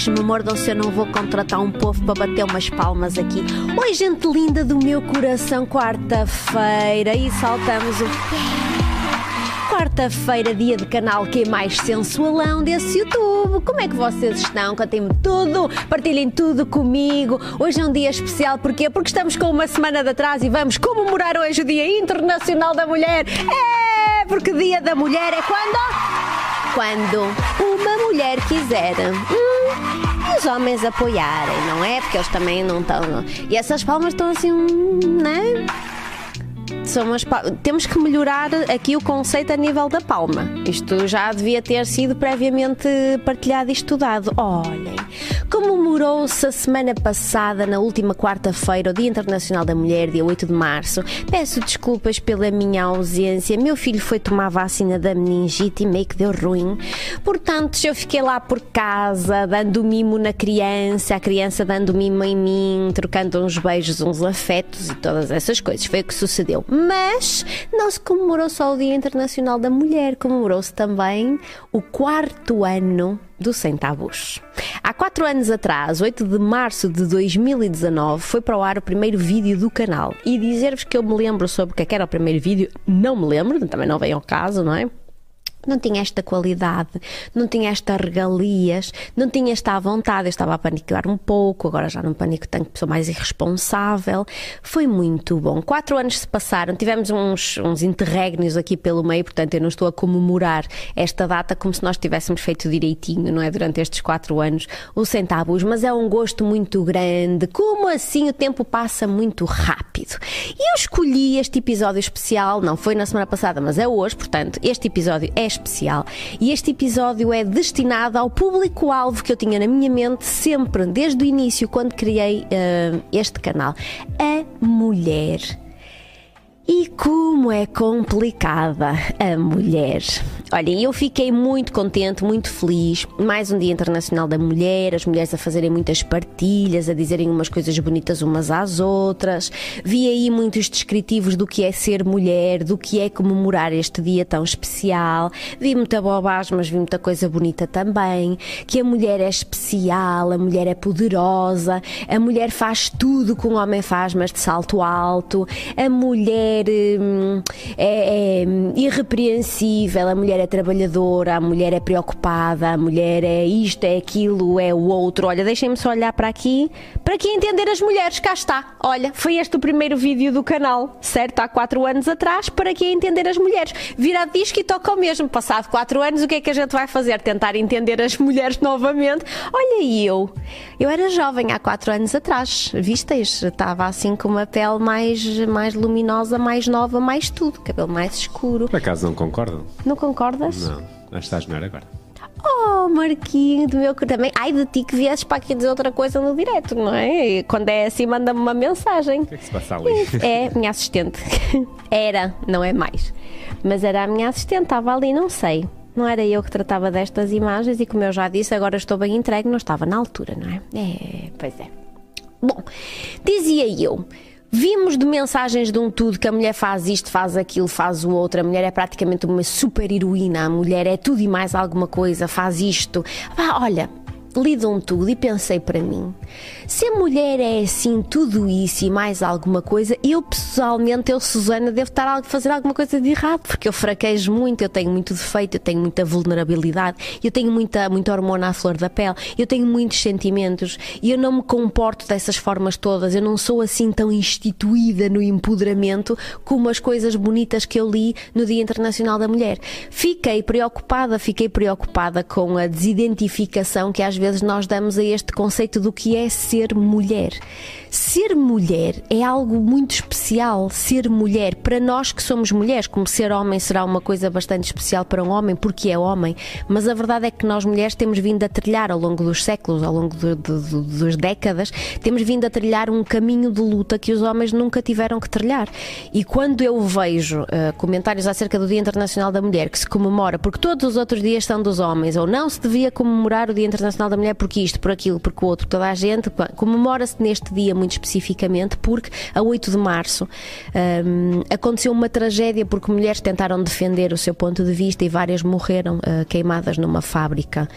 macacos me mordam se eu não vou contratar um povo para bater umas palmas aqui. Oi, gente linda do meu coração, quarta-feira e saltamos o quarta-feira, dia de canal que é mais sensualão desse YouTube. Como é que vocês estão? Contem-me tudo, partilhem tudo comigo. Hoje é um dia especial, porquê? Porque estamos com uma semana de atraso e vamos comemorar hoje o Dia Internacional da Mulher. É, porque Dia da Mulher é quando? Quando uma mulher quiser. Hum, os homens apoiarem, não é? Porque eles também não estão. E essas palmas estão assim, né? São umas temos que melhorar aqui o conceito a nível da palma. Isto já devia ter sido previamente partilhado e estudado. Olhem, comemorou-se a semana passada, na última quarta-feira, o Dia Internacional da Mulher, dia 8 de março. Peço desculpas pela minha ausência. Meu filho foi tomar vacina da meningite e meio que deu ruim. Portanto, eu fiquei lá por casa, dando mimo na criança, a criança dando mimo em mim, trocando uns beijos, uns afetos e todas essas coisas. Foi o que sucedeu. Mas não se comemorou só o Dia Internacional da Mulher, comemorou-se também o quarto ano do Sem Tabus. Há quatro anos atrás, 8 de março de 2019, foi para o ar o primeiro vídeo do canal. E dizer-vos que eu me lembro sobre o que é era o primeiro vídeo, não me lembro, também não vem ao caso, não é? Não tinha esta qualidade, não tinha estas regalias, não tinha esta vontade. Eu estava a panicar um pouco, agora já não panico tanto, sou mais irresponsável. Foi muito bom. Quatro anos se passaram, tivemos uns, uns interregnos aqui pelo meio, portanto eu não estou a comemorar esta data como se nós tivéssemos feito direitinho, não é? Durante estes quatro anos, o centavos, mas é um gosto muito grande. Como assim o tempo passa muito rápido? E eu escolhi este episódio especial, não foi na semana passada, mas é hoje, portanto, este episódio é especial. E este episódio é destinado ao público-alvo que eu tinha na minha mente sempre, desde o início, quando criei uh, este canal: a mulher. E como é complicada a mulher. Olhem, eu fiquei muito contente, muito feliz. Mais um Dia Internacional da Mulher, as mulheres a fazerem muitas partilhas, a dizerem umas coisas bonitas umas às outras. Vi aí muitos descritivos do que é ser mulher, do que é comemorar este dia tão especial. Vi muita bobagem, mas vi muita coisa bonita também. Que a mulher é especial, a mulher é poderosa, a mulher faz tudo que um homem faz, mas de salto alto. A mulher hum, é, é irrepreensível, a mulher é trabalhadora, a mulher é preocupada, a mulher é isto, é aquilo, é o outro. Olha, deixem-me só olhar para aqui, para aqui entender as mulheres. Cá está. Olha, foi este o primeiro vídeo do canal, certo? Há quatro anos atrás, para aqui entender as mulheres. Vira disco e toca o mesmo. Passado quatro anos, o que é que a gente vai fazer? Tentar entender as mulheres novamente. Olha, e eu? Eu era jovem há quatro anos atrás, visteis? Estava assim com uma pele mais, mais luminosa, mais nova, mais tudo. Cabelo mais escuro. Por acaso não concordam? Não concordas? Não, acho que estás melhor agora. Oh, Marquinho do meu também. Ai de ti que viesses para aqui dizer outra coisa no direto, não é? Quando é assim, manda-me uma mensagem. O que é que se passa ali? É, minha assistente. Era, não é mais. Mas era a minha assistente, estava ali, não sei. Não era eu que tratava destas imagens e, como eu já disse, agora estou bem entregue, não estava na altura, não é? É, pois é. Bom, dizia eu. Vimos de mensagens de um tudo que a mulher faz isto, faz aquilo, faz o outro. A mulher é praticamente uma super heroína. A mulher é tudo e mais alguma coisa, faz isto. Ah, olha, lidam tudo e pensei para mim: se a mulher é assim, tudo isso e mais alguma coisa, eu pessoalmente, eu, Susana, devo estar a fazer alguma coisa de errado, porque eu fraquejo muito, eu tenho muito defeito, eu tenho muita vulnerabilidade, eu tenho muita, muita hormona à flor da pele, eu tenho muitos sentimentos e eu não me comporto dessas formas todas, eu não sou assim tão instituída no empoderamento como as coisas bonitas que eu li no Dia Internacional da Mulher. Fiquei preocupada, fiquei preocupada com a desidentificação que às vezes nós damos a este conceito do que é ser mulher. Ser mulher é algo muito especial. Ser mulher, para nós que somos mulheres, como ser homem será uma coisa bastante especial para um homem, porque é homem, mas a verdade é que nós mulheres temos vindo a trilhar ao longo dos séculos, ao longo das décadas, temos vindo a trilhar um caminho de luta que os homens nunca tiveram que trilhar. E quando eu vejo uh, comentários acerca do Dia Internacional da Mulher, que se comemora porque todos os outros dias são dos homens, ou não se devia comemorar o Dia Internacional da Mulher porque isto, por aquilo, porque o outro, toda a gente, comemora-se neste dia muito especificamente porque a 8 de março um, aconteceu uma tragédia porque mulheres tentaram defender o seu ponto de vista e várias morreram uh, queimadas numa fábrica.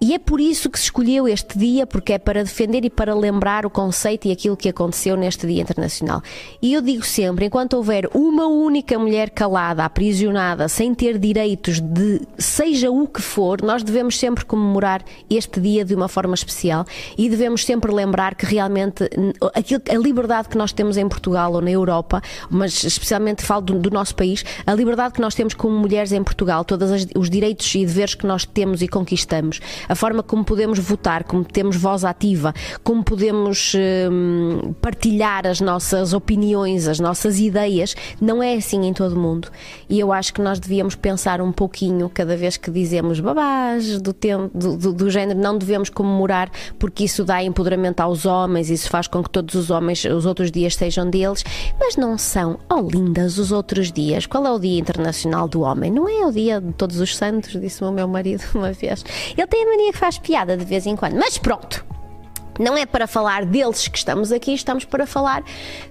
E é por isso que se escolheu este dia, porque é para defender e para lembrar o conceito e aquilo que aconteceu neste Dia Internacional. E eu digo sempre: enquanto houver uma única mulher calada, aprisionada, sem ter direitos de seja o que for, nós devemos sempre comemorar este dia de uma forma especial e devemos sempre lembrar que realmente aquilo, a liberdade que nós temos em Portugal ou na Europa, mas especialmente falo do, do nosso país, a liberdade que nós temos como mulheres em Portugal, todos os direitos e deveres que nós temos e conquistamos, a forma como podemos votar, como temos voz ativa, como podemos hum, partilhar as nossas opiniões, as nossas ideias, não é assim em todo o mundo. E eu acho que nós devíamos pensar um pouquinho cada vez que dizemos babás do, tempo, do, do, do género, não devemos comemorar porque isso dá empoderamento aos homens, isso faz com que todos os homens, os outros dias sejam deles, mas não são, oh lindas, os outros dias. Qual é o Dia Internacional do Homem? Não é o Dia de Todos os Santos, disse o meu marido uma vez. Ele tem a mania que faz piada de vez em quando. Mas pronto. Não é para falar deles que estamos aqui, estamos para falar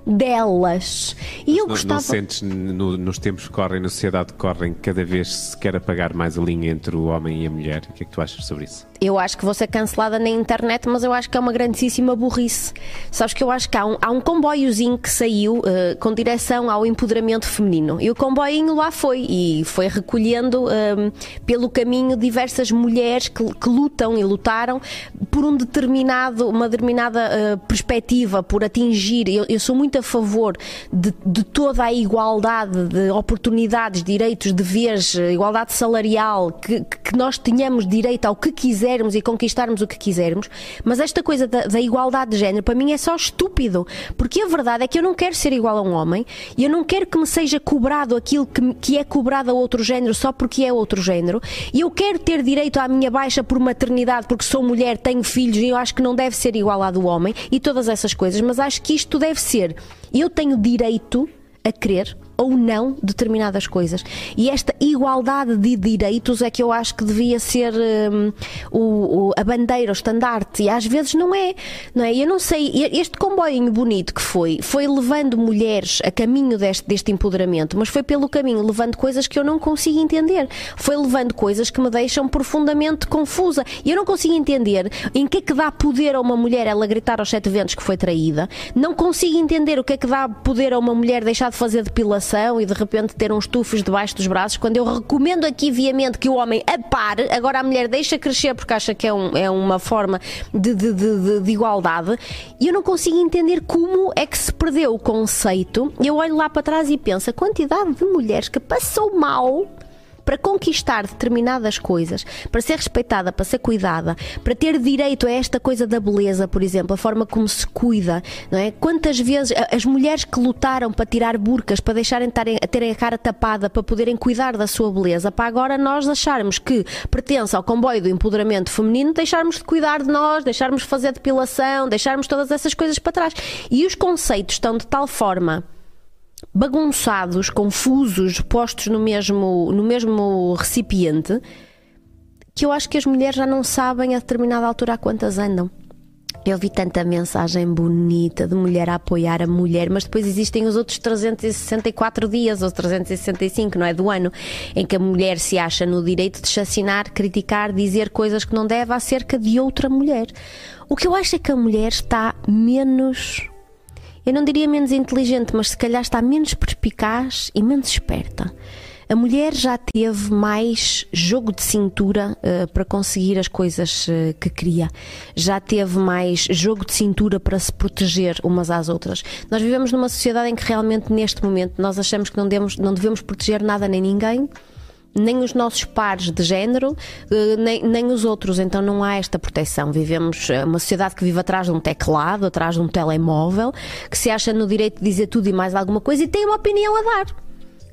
delas. E eu não, gostava... não sentes no, nos tempos que correm, na sociedade que correm, cada vez se quer apagar mais a linha entre o homem e a mulher? O que é que tu achas sobre isso? Eu acho que vou ser cancelada na internet, mas eu acho que é uma grandíssima burrice. Sabes que eu acho que há um, há um comboiozinho que saiu uh, com direção ao empoderamento feminino e o comboinho lá foi e foi recolhendo uh, pelo caminho diversas mulheres que, que, lutam e lutaram por um determinado, uma determinada uh, perspectiva, por atingir. Eu, eu, sou muito a favor de, de toda a igualdade de oportunidades, direitos, deveres, igualdade salarial, que, que nós tenhamos direito ao que quiser quisermos e conquistarmos o que quisermos, mas esta coisa da, da, igualdade de género para mim é só estúpido, porque a verdade é que eu não quero ser igual a um homem e eu não quero que me seja cobrado aquilo que, que é cobrado a outro género só porque é outro género e eu quero ter direito à minha baixa por maternidade porque sou mulher, tenho filhos e eu acho que não deve ser igual à do homem e todas essas coisas, mas acho que isto deve ser. Eu tenho direito a querer ou não determinadas coisas. E esta igualdade de direitos é que eu acho que devia ser um, o, a bandeira, o estandarte, e às vezes não é, não é? Eu não sei, este comboio bonito que foi, foi levando mulheres a caminho deste, deste empoderamento, mas foi pelo caminho levando coisas que eu não consigo entender. Foi levando coisas que me deixam profundamente confusa. E eu não consigo entender em que é que dá poder a uma mulher ela gritar aos sete ventos que foi traída. Não consigo entender o que é que dá poder a uma mulher deixar de fazer depilação e de repente ter uns tufos debaixo dos braços, quando eu recomendo aqui viamente que o homem apare, agora a mulher deixa crescer porque acha que é, um, é uma forma de, de, de, de, igualdade, e eu não consigo entender como é que se perdeu o conceito. Eu olho lá para trás e penso a quantidade de mulheres que passou mal para conquistar determinadas coisas, para ser respeitada, para ser cuidada, para ter direito a esta coisa da beleza, por exemplo, a forma como se cuida, não é? Quantas vezes as mulheres que lutaram para tirar burcas, para deixarem a terem a cara tapada, para poderem cuidar da sua beleza, para agora nós acharmos que pertence ao comboio do empoderamento feminino, deixarmos de cuidar de nós, deixarmos de fazer depilação, deixarmos todas essas coisas para trás. E os conceitos estão de tal forma bagunçados, confusos, postos no mesmo, no mesmo recipiente, que eu acho que as mulheres já não sabem a determinada altura a quantas andam. Eu vi tanta mensagem bonita de mulher a apoiar a mulher, mas depois existem os outros 364 dias, ou 365, não é? Do ano, em que a mulher se acha no direito de chacinar, criticar, dizer coisas que não deve acerca de outra mulher. O que eu acho é que a mulher está menos eu não diria menos inteligente, mas se calhar está menos perspicaz e menos esperta. A mulher já teve mais jogo de cintura uh, para conseguir as coisas uh, que queria. Já teve mais jogo de cintura para se proteger umas às outras. Nós vivemos numa sociedade em que realmente neste momento nós achamos que não não devemos proteger nada nem ninguém nem os nossos pares de género, eh, nem, nem os outros. Então não há esta proteção. Vivemos eh, uma sociedade que vive atrás de um teclado, atrás de um telemóvel, que se acha no direito de dizer tudo e mais alguma coisa e tem uma opinião a dar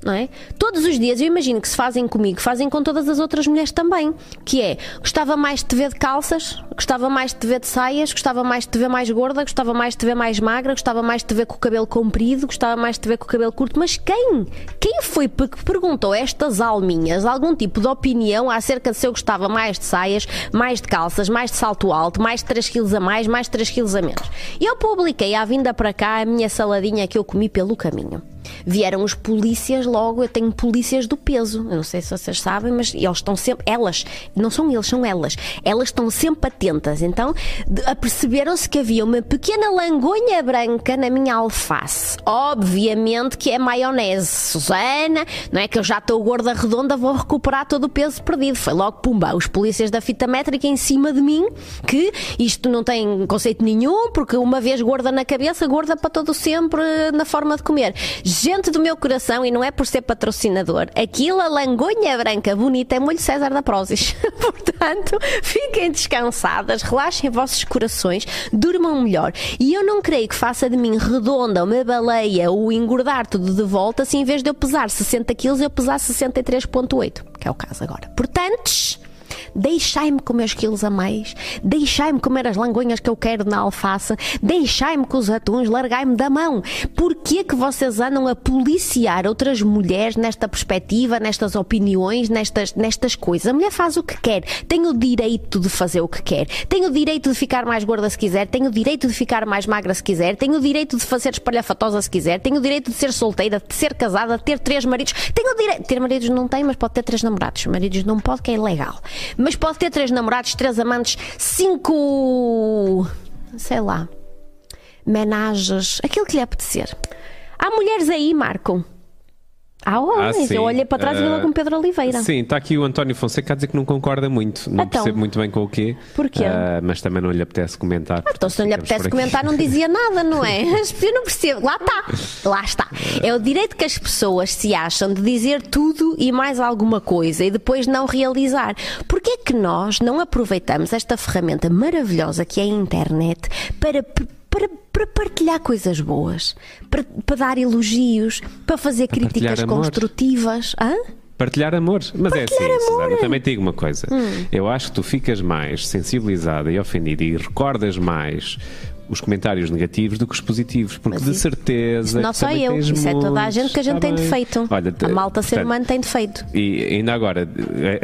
não é? Todos os dias, eu imagino que se fazem comigo, fazem com todas as outras mulheres também. Que é, gostava mais de te ver de calças, gostava mais de te ver de saias, gostava mais de te ver mais gorda, gostava mais de te ver mais magra, gostava mais de te ver com o cabelo comprido, gostava mais de te ver com o cabelo curto. Mas quem? Quem foi que perguntou estas alminhas algum tipo de opinião acerca de se eu gostava mais de saias, mais de calças, mais de salto alto, mais de 3 quilos a mais, mais de 3 quilos a menos? Eu publiquei à vinda para cá a minha saladinha que eu comi pelo caminho. Vieram os polícias logo. Eu tenho polícias do peso, eu não sei se vocês sabem, mas eles estão sempre, elas, não são eles, são elas, elas estão sempre atentas. Então aperceberam-se que havia uma pequena langonha branca na minha alface. Obviamente que é maionese, Susana, não é que eu já estou gorda redonda, vou recuperar todo o peso perdido. Foi logo pumba, os polícias da fita métrica em cima de mim, que isto não tem conceito nenhum, porque uma vez gorda na cabeça, gorda para todo sempre na forma de comer gente do meu coração, e não é por ser patrocinador, aquilo, a langonha branca bonita, é molho César da Prozis. Portanto, fiquem descansadas, relaxem vossos corações, durmam melhor. E eu não creio que faça de mim redonda, uma baleia, ou engordar tudo de volta, se em vez de eu pesar 60 quilos, eu pesar 63,8, que é o caso agora. Portanto, deixai-me comer os quilos a mais, deixai-me comer as langonhas que eu quero na alface, deixai-me com os atuns, largai-me da mão. Porquê que vocês andam a policiar outras mulheres nesta perspectiva, nestas opiniões, nestas, nestas coisas? A mulher faz o que quer, tem o direito de fazer o que quer, tem o direito de ficar mais gorda se quiser, tem o direito de ficar mais magra se quiser, tem o direito de fazer espalhafatosa se quiser, tem o direito de ser solteira, de ser casada, de ter três maridos, tem o direito. Ter maridos não tem, mas pode ter três namorados. Maridos não pode, que é ilegal. Mas pode ter três namorados, três amantes, cinco. sei lá. Menages, aquilo que lhe apetecer. Há mulheres aí, Marco. Há homens. Ah, eu olhei para trás e vi logo um Pedro Oliveira. Sim, está aqui o António Fonseca a dizer que não concorda muito. Não Então. percebo muito bem com o quê. Porquê? Ah, mas também não lhe apetece comentar. Então, se não lhe apetece comentar, não dizia nada, não é? Eu não percebo. Lá está. Lá está. É o direito que as pessoas se acham de dizer tudo e mais alguma coisa e depois não realizar. Porquê é que nós não aproveitamos esta ferramenta maravilhosa que é a internet para. Para, para partilhar coisas boas, para, para dar elogios, para fazer partilhar críticas construtivas. Hã? Partilhar amor. Mas é Partilhar assim, amor. Susana, também te digo uma coisa. Hum. Eu acho que tu ficas mais sensibilizada e ofendida e recordas mais os comentários negativos do que os positivos, porque Mas de isso- certeza. Isso não também eu, isso é toda a muitos, gente que a gente tem defeito. Olha, a malta ser portanto, humano tem defeito. E ainda agora,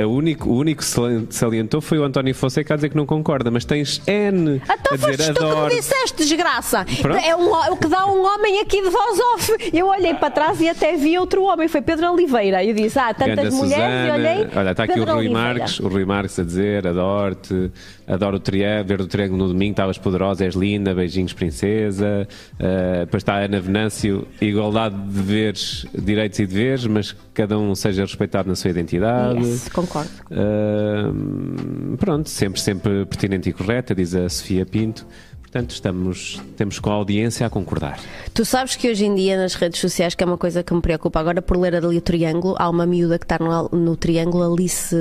a, único, o único que sali- salientou foi o António Fonseca a dizer que não concorda, mas tens N Então a foste tu que me adoro. disseste, desgraça. Pronto. É um, o que dá um homem aqui de voz off. Eu olhei para trás e até vi outro homem, foi Pedro Oliveira. Eu disse, ah, tantas Ganda mulheres, e Susana. olhei. Olha, está aqui Pedro o Rui Oliveira. Marques, o Rui Marques a dizer: adoro-te, adoro o triângulo, ver o triângulo no domingo, estavas poderosa, és linda, beijinhos, princesa. Uh, depois está a Ana Venâncio, igualdade de deveres, direitos e deveres, mas que cada um seja respeitado na sua identidade. Yes, concordo. Uh, pronto, sempre, sempre pertinente e correta, diz a Sofia Pinto. Portanto, estamos, temos com a audiência a concordar. Tu sabes que hoje em dia nas redes sociais, que é uma coisa que me preocupa agora por ler ali o Triângulo, há uma miúda que está no, no Triângulo, Alice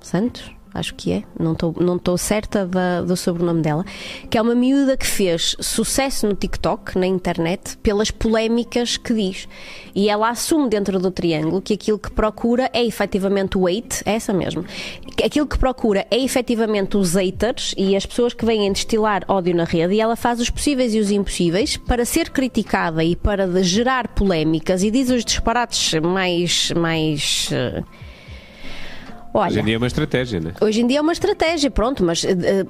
Santos, acho que é, não estou não estou certa da- do sobrenome dela, que é uma miúda que fez sucesso no TikTok, na internet, pelas polémicas que diz. E ela assume dentro do Triângulo que aquilo que procura é efetivamente o hate, é essa mesmo. Aquilo que procura é efetivamente os haters e as pessoas que vêm destilar ódio na rede e ela faz os possíveis e os impossíveis para ser criticada e para gerar polémicas e diz os disparates mais. mais eh, Hoje Olha, em dia é uma estratégia, não é? Hoje em dia é uma estratégia, pronto, mas eh,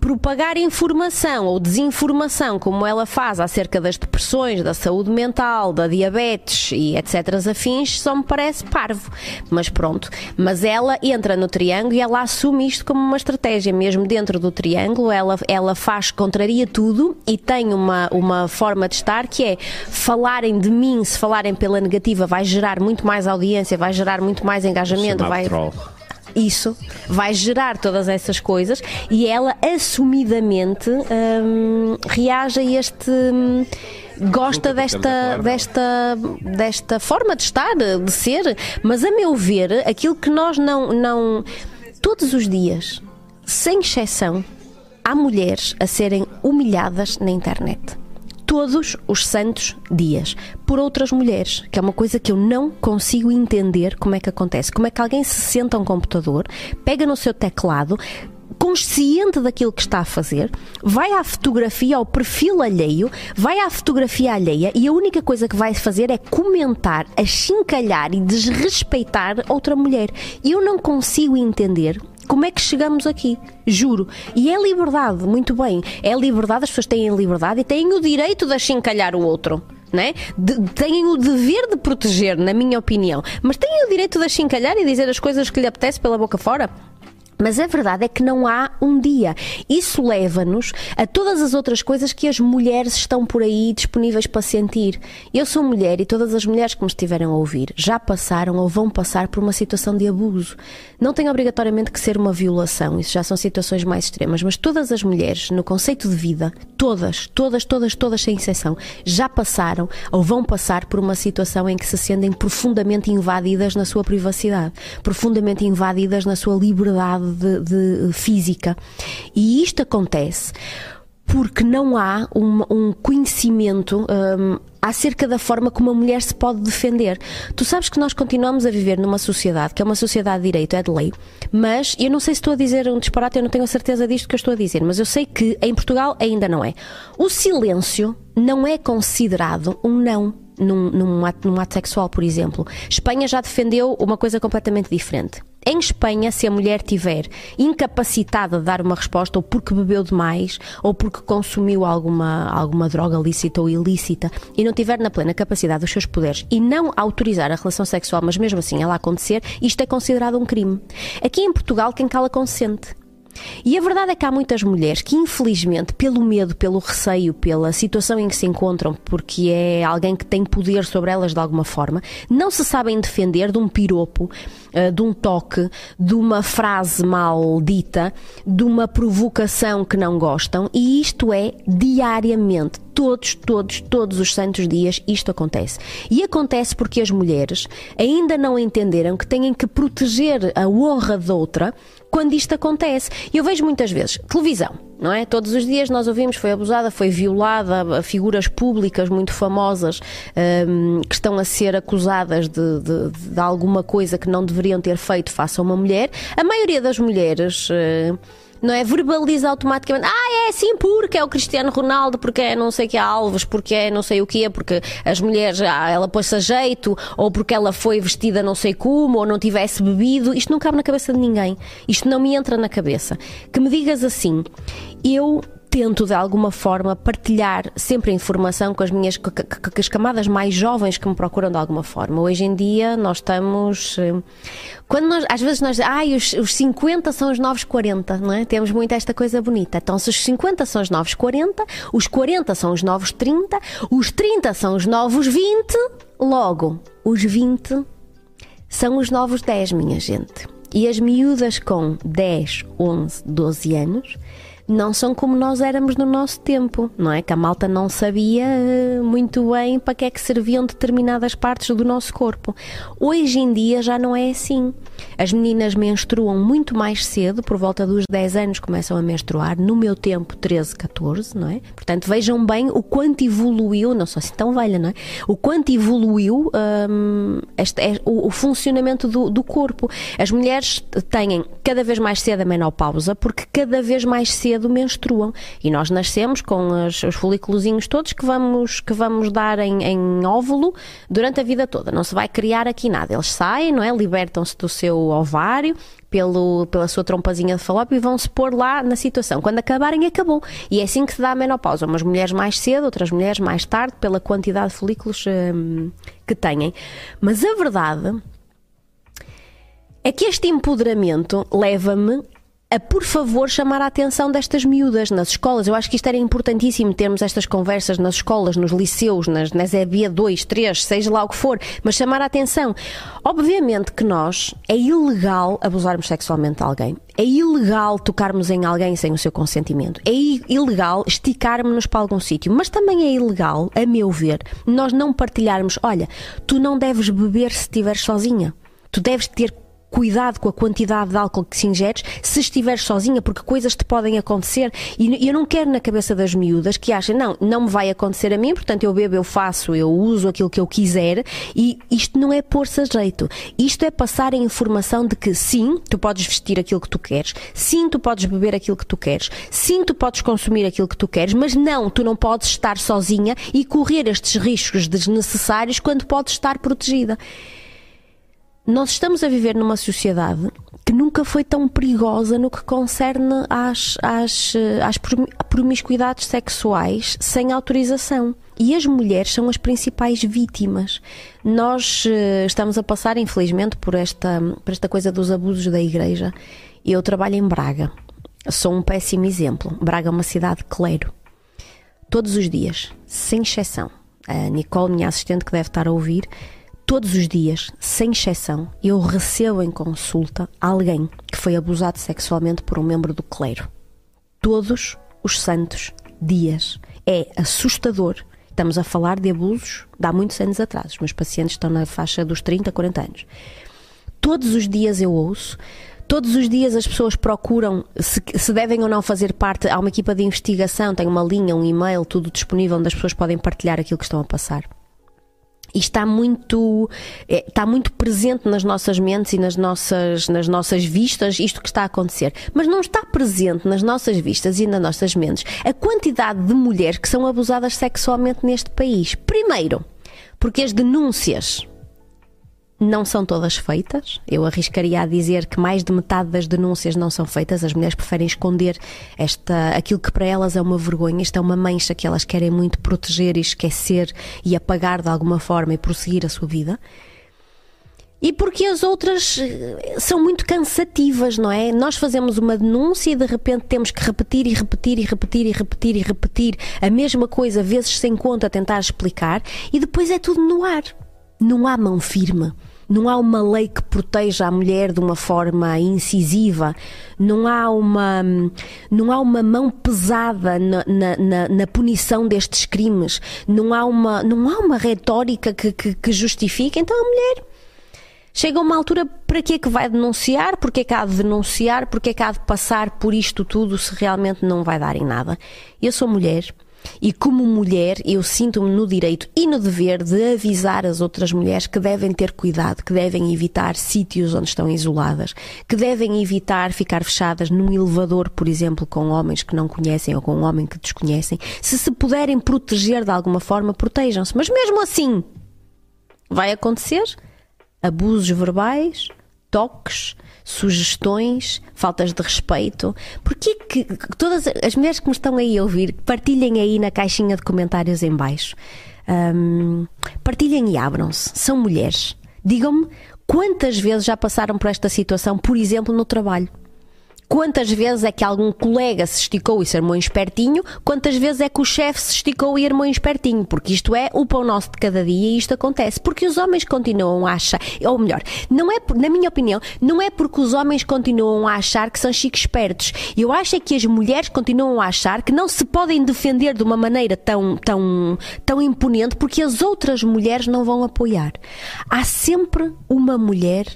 propagar informação ou desinformação, como ela faz acerca das depressões, da saúde mental, da diabetes e etc. afins, só me parece parvo. Mas pronto, mas ela entra no triângulo e ela assume isto como uma estratégia, mesmo dentro do triângulo, ela, ela faz, contraria tudo e tem uma, uma forma de estar que é falarem de mim, se falarem pela negativa, vai gerar muito mais audiência, vai gerar muito mais engajamento, vai troll. Isso vai gerar todas essas coisas e ela assumidamente hum, reage a este. hum, Gosta desta, desta, desta forma de estar, de ser, mas a meu ver, aquilo que nós não, não. Todos os dias, sem exceção, há mulheres a serem humilhadas na internet todos os santos dias por outras mulheres, que é uma coisa que eu não consigo entender como é que acontece. Como é que alguém se senta a um computador, pega no seu teclado, consciente daquilo que está a fazer, vai à fotografia, ao perfil alheio, vai à fotografia alheia e a única coisa que vai fazer é comentar, achincalhar e desrespeitar outra mulher. Eu não consigo entender como é que chegamos aqui? Juro. E é liberdade, muito bem. É liberdade, as pessoas têm liberdade e têm o direito de achincalhar o outro. né? De, têm o dever de proteger, na minha opinião, mas têm o direito de achincalhar e dizer as coisas que lhe apetece pela boca fora. Mas a verdade é que não há um dia. Isso leva-nos a todas as outras coisas que as mulheres estão por aí disponíveis para sentir. Eu sou mulher e todas as mulheres que me estiveram a ouvir já passaram ou vão passar por uma situação de abuso. Não tem obrigatoriamente que ser uma violação, isso já são situações mais extremas, mas todas as mulheres, no conceito de vida, todas, todas, todas, todas sem exceção, já passaram ou vão passar por uma situação em que se sentem profundamente invadidas na sua privacidade, profundamente invadidas na sua liberdade de, de física. E isto acontece porque não há um, um conhecimento um, acerca da forma como a mulher se pode defender. Tu sabes que nós continuamos a viver numa sociedade que é uma sociedade de direito, é de lei, mas eu não sei se estou a dizer um disparate, eu não tenho a certeza disto que eu estou a dizer, mas eu sei que em Portugal ainda não é. O silêncio não é considerado um não num, num, ato, num ato sexual, por exemplo. Espanha já defendeu uma coisa completamente diferente. Em Espanha, se a mulher tiver incapacitada de dar uma resposta, ou porque bebeu demais, ou porque consumiu alguma, alguma droga lícita ou ilícita, e não tiver na plena capacidade dos seus poderes e não autorizar a relação sexual, mas mesmo assim ela acontecer, isto é considerado um crime. Aqui em Portugal, quem cala consente. E a verdade é que há muitas mulheres que, infelizmente, pelo medo, pelo receio, pela situação em que se encontram, porque é alguém que tem poder sobre elas de alguma forma, não se sabem defender de um piropo, eh, de um toque, de uma frase mal dita, de uma provocação que não gostam, e isto é diariamente todos, todos, todos os santos dias isto acontece. E acontece porque as mulheres ainda não entenderam que têm que proteger a honra de outra quando isto acontece. Eu vejo muitas vezes televisão, não é? Todos os dias nós ouvimos foi abusada, foi violada, figuras públicas muito famosas um, que estão a ser acusadas de, de, de, alguma coisa que não deveriam ter feito face a uma mulher. A maioria das mulheres. Uh, não é? Verbaliza automaticamente, ah, é assim porque é o Cristiano Ronaldo, porque é não sei que é Alves, porque é não sei o que é, porque as mulheres, ah, ela pôs-se a jeito, ou porque ela foi vestida não sei como, ou não tivesse bebido. Isto não cabe na cabeça de ninguém. Isto não me entra na cabeça. Que me digas assim, eu tento de alguma forma partilhar sempre a informação com as minhas com, as camadas mais jovens que me procuram de alguma forma. Hoje em dia nós estamos eh, quando nós, às vezes nós ai, os, os 50 são os novos 40, não é? Temos muito esta coisa bonita. Então, se os 50 são os novos 40, os 40 são os novos 30, os 30 são os novos 20, logo, os 20 são os novos 10, minha gente. E as miúdas com 10, 11, 12 anos não são como nós éramos no nosso tempo, não é? Que a malta não sabia eh, muito bem para que é que serviam determinadas partes do nosso corpo. Hoje em dia já não é assim. As meninas menstruam muito mais cedo, por volta dos 10 anos começam a menstruar, no meu tempo 13, 14, não é? Portanto, vejam bem o quanto evoluiu, não sou assim tão velha, não é? O quanto evoluiu hum, este, é, o, o, funcionamento do, do corpo. As mulheres têm cada vez mais cedo a menopausa, porque cada vez mais cedo cedo menstruam. E nós nascemos com os folículos todos que vamos, que vamos dar em, em, óvulo durante a vida toda. Não se vai criar aqui nada. Eles saem, não é? Libertam-se do seu ovário, pelo, pela sua trompazinha de falópio e vão se pôr lá na situação. Quando acabarem, acabou. E é assim que se dá a menopausa. Umas mulheres mais cedo, outras mulheres mais tarde, pela quantidade de folículos hum, que têm. Mas a verdade é que este empoderamento leva-me a, por favor, chamar a atenção destas miúdas nas escolas. Eu acho que isto era importantíssimo termos estas conversas nas escolas, nos liceus, nas, nas EB 2, 3, seja lá o que for, mas chamar a atenção. Obviamente que nós é ilegal abusarmos sexualmente de alguém. É ilegal tocarmos em alguém sem o seu consentimento. É ilegal esticarmos-nos para algum sítio. Mas também é ilegal, a meu ver, nós não partilharmos: olha, tu não deves beber se estiveres sozinha. Tu deves ter cuidado com a quantidade de álcool que se ingeres se estiveres sozinha, porque coisas te podem acontecer. E eu não quero na cabeça das miúdas que achem, não, não me vai acontecer a mim, portanto eu bebo, eu faço, eu uso aquilo que eu quiser e isto não é pôr-se a jeito. Isto é passar a informação de que sim, tu podes vestir aquilo que tu queres, sim, tu podes beber aquilo que tu queres, sim, tu podes consumir aquilo que tu queres, mas não, tu não podes estar sozinha e correr estes riscos desnecessários quando podes estar protegida. Nós estamos a viver numa sociedade que nunca foi tão perigosa no que concerne às, às, às promiscuidades sexuais sem autorização. E as mulheres são as principais vítimas. Nós uh, estamos a passar, infelizmente, por esta, por esta coisa dos abusos da igreja. Eu trabalho em Braga. Sou um péssimo exemplo. Braga é uma cidade clero. Todos os dias, sem exceção. A Nicole, minha assistente, que deve estar a ouvir, todos os dias, sem exceção, eu recebo em consulta alguém que foi abusado sexualmente por um membro do clero. Todos os santos dias. É assustador. Estamos a falar de abusos de há muitos anos atrás. Os meus pacientes estão na faixa dos 30, 40 anos. Todos os dias eu ouço Todos os dias as pessoas procuram se, se, devem ou não fazer parte. Há uma equipa de investigação, tem uma linha, um e-mail, tudo disponível onde as pessoas podem partilhar aquilo que estão a passar e está muito, é, está muito presente nas nossas mentes e nas nossas, nas nossas vistas isto que está a acontecer. Mas não está presente nas nossas vistas e nas nossas mentes a quantidade de mulheres que são abusadas sexualmente neste país. Primeiro, porque as denúncias não são todas feitas. Eu arriscaria a dizer que mais de metade das denúncias não são feitas. As mulheres preferem esconder esta, aquilo que para elas é uma vergonha, isto é uma mancha que elas querem muito proteger e esquecer e apagar de alguma forma e prosseguir a sua vida. E porque as outras eh, são muito cansativas, não é? Nós fazemos uma denúncia e de repente temos que repetir e repetir e repetir e repetir e repetir a mesma coisa, vezes sem conta, tentar explicar, e depois é tudo no ar. Não há mão firme. Não há uma lei que proteja a mulher de uma forma incisiva, não há uma, não há uma mão pesada na, na, na, punição destes crimes, não há uma, não há uma retórica que, que, que justifique. Então a mulher chega a uma altura para que é que vai denunciar, porque é que há de denunciar, porque é que há de passar por isto tudo se realmente não vai dar em nada. Eu sou mulher e como mulher, eu sinto-me no direito e no dever de avisar as outras mulheres que devem ter cuidado, que devem evitar sítios onde estão isoladas, que devem evitar ficar fechadas num elevador, por exemplo, com homens que não conhecem ou com um homem que desconhecem. Se se puderem proteger de alguma forma, protejam-se. Mas mesmo assim, vai acontecer abusos verbais, toques, sugestões, faltas de respeito. Porquê que todas as mulheres que me estão aí a ouvir, partilhem aí na caixinha de comentários em baixo. Um, partilhem e abram-se. São mulheres. Digam-me quantas vezes já passaram por esta situação, por exemplo, no trabalho. Quantas vezes é que algum colega se esticou e se armou espertinho? Quantas vezes é que o chefe se esticou e armou espertinho? Porque isto é o pão nosso de cada dia e isto acontece. Porque os homens continuam a achar, ou melhor, não é, na minha opinião, não é porque os homens continuam a achar que são chiques espertos. Eu acho é que as mulheres continuam a achar que não se podem defender de uma maneira tão, tão, tão imponente porque as outras mulheres não vão apoiar. Há sempre uma mulher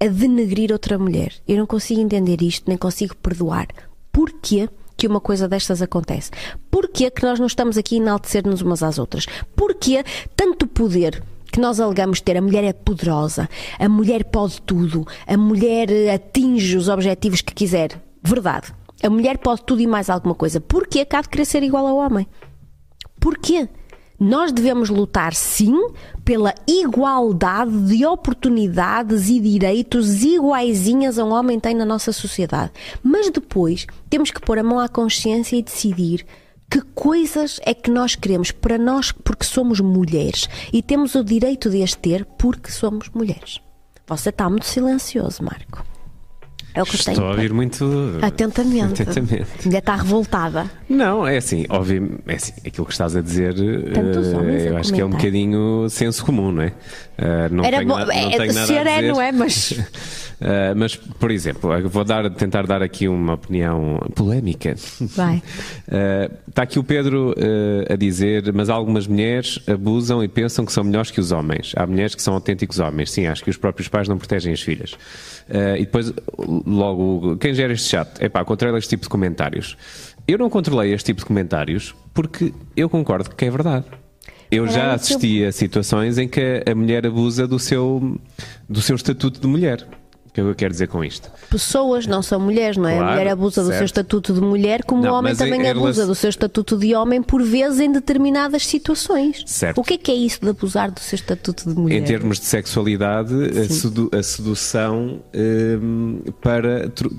a denegrir outra mulher. Eu não consigo entender isto, nem consigo perdoar. Porquê que uma coisa destas acontece? Porquê que nós não estamos aqui a enaltecer-nos umas às outras? Porquê tanto poder que nós alegamos ter? A mulher é poderosa, a mulher pode tudo, a mulher atinge os objetivos que quiser. Verdade. A mulher pode tudo e mais alguma coisa. Porquê que há de querer ser igual ao homem? Porquê? Nós devemos lutar, sim, pela igualdade de oportunidades e direitos iguaizinhas a um homem tem na nossa sociedade. Mas depois temos que pôr a mão à consciência e decidir que coisas é que nós queremos para nós porque somos mulheres e temos o direito de as ter porque somos mulheres. Você está muito silencioso, Marco. É o que Estou tenho. a ouvir muito atentamente. atentamente. Ainda está revoltada. Não, é assim, óbvio, é assim, aquilo que estás a dizer, uh, eu acho que é um bocadinho senso comum, não é? Uh, não Era tenho, bom, não é, tenho nada ser é, não é? Mas. uh, mas, por exemplo, vou dar, tentar dar aqui uma opinião polémica. Vai. está aqui o Pedro a dizer, mas algumas mulheres abusam e pensam que são melhores que os homens. Há mulheres que são autênticos homens. Sim, acho que os próprios pais não protegem as filhas. Uh, e depois, logo, quem gera este chat? Epá, controla este tipo de comentários. Eu não controlei este tipo de comentários porque eu concordo que é verdade. Eu já assisti a situações em que a mulher abusa do seu, do seu estatuto de mulher. que é o que eu quero dizer com isto? Pessoas não são mulheres, não é? Claro, a mulher abusa do certo. seu estatuto de mulher, como Não, o homem também em- em abusa relação- do seu estatuto de homem, por vezes em determinadas situações. Certo. O que é que é isso de abusar do seu estatuto de mulher? Em termos de sexualidade, a, sedu- a sedução hum, para tro-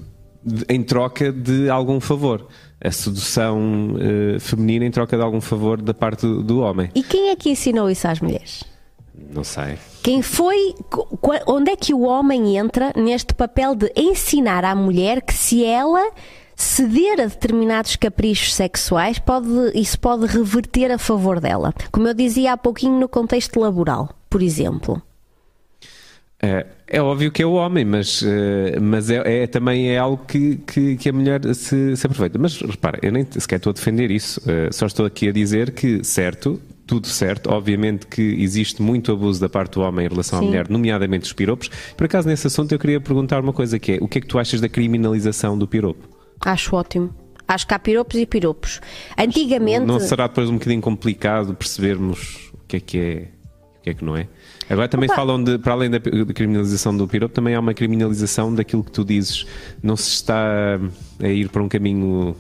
em troca de algum favor. A sedução eh, feminina em troca de algum favor da parte do, do homem. E quem é que ensinou isso às mulheres? Não sei. Quem foi. Onde é que o homem entra neste papel de ensinar à mulher que se ela ceder a determinados caprichos sexuais, pode, isso pode reverter a favor dela? Como eu dizia há pouquinho no contexto laboral, por exemplo. É, é óbvio que é o homem, mas, eh, mas é, é- também é algo que, que, que a mulher se, se aproveita. Mas repara, eu nem sequer estou a defender isso, eh, só estou aqui a dizer que, certo, tudo certo, obviamente que existe muito abuso da parte do homem em relação Sim. à mulher, nomeadamente os piropos. Por acaso, nesse assunto, eu queria perguntar uma coisa que é: o que é que tu achas da criminalização do piropo? Acho ótimo. Acho que há piropos e piropos. Antigamente. Não será depois um bocadinho complicado percebermos o que é que é é que não é? Agora também Opa. falam de, para além da da criminalização do piropo, também há uma criminalização daquilo que tu dizes. Não se está a ir para um caminho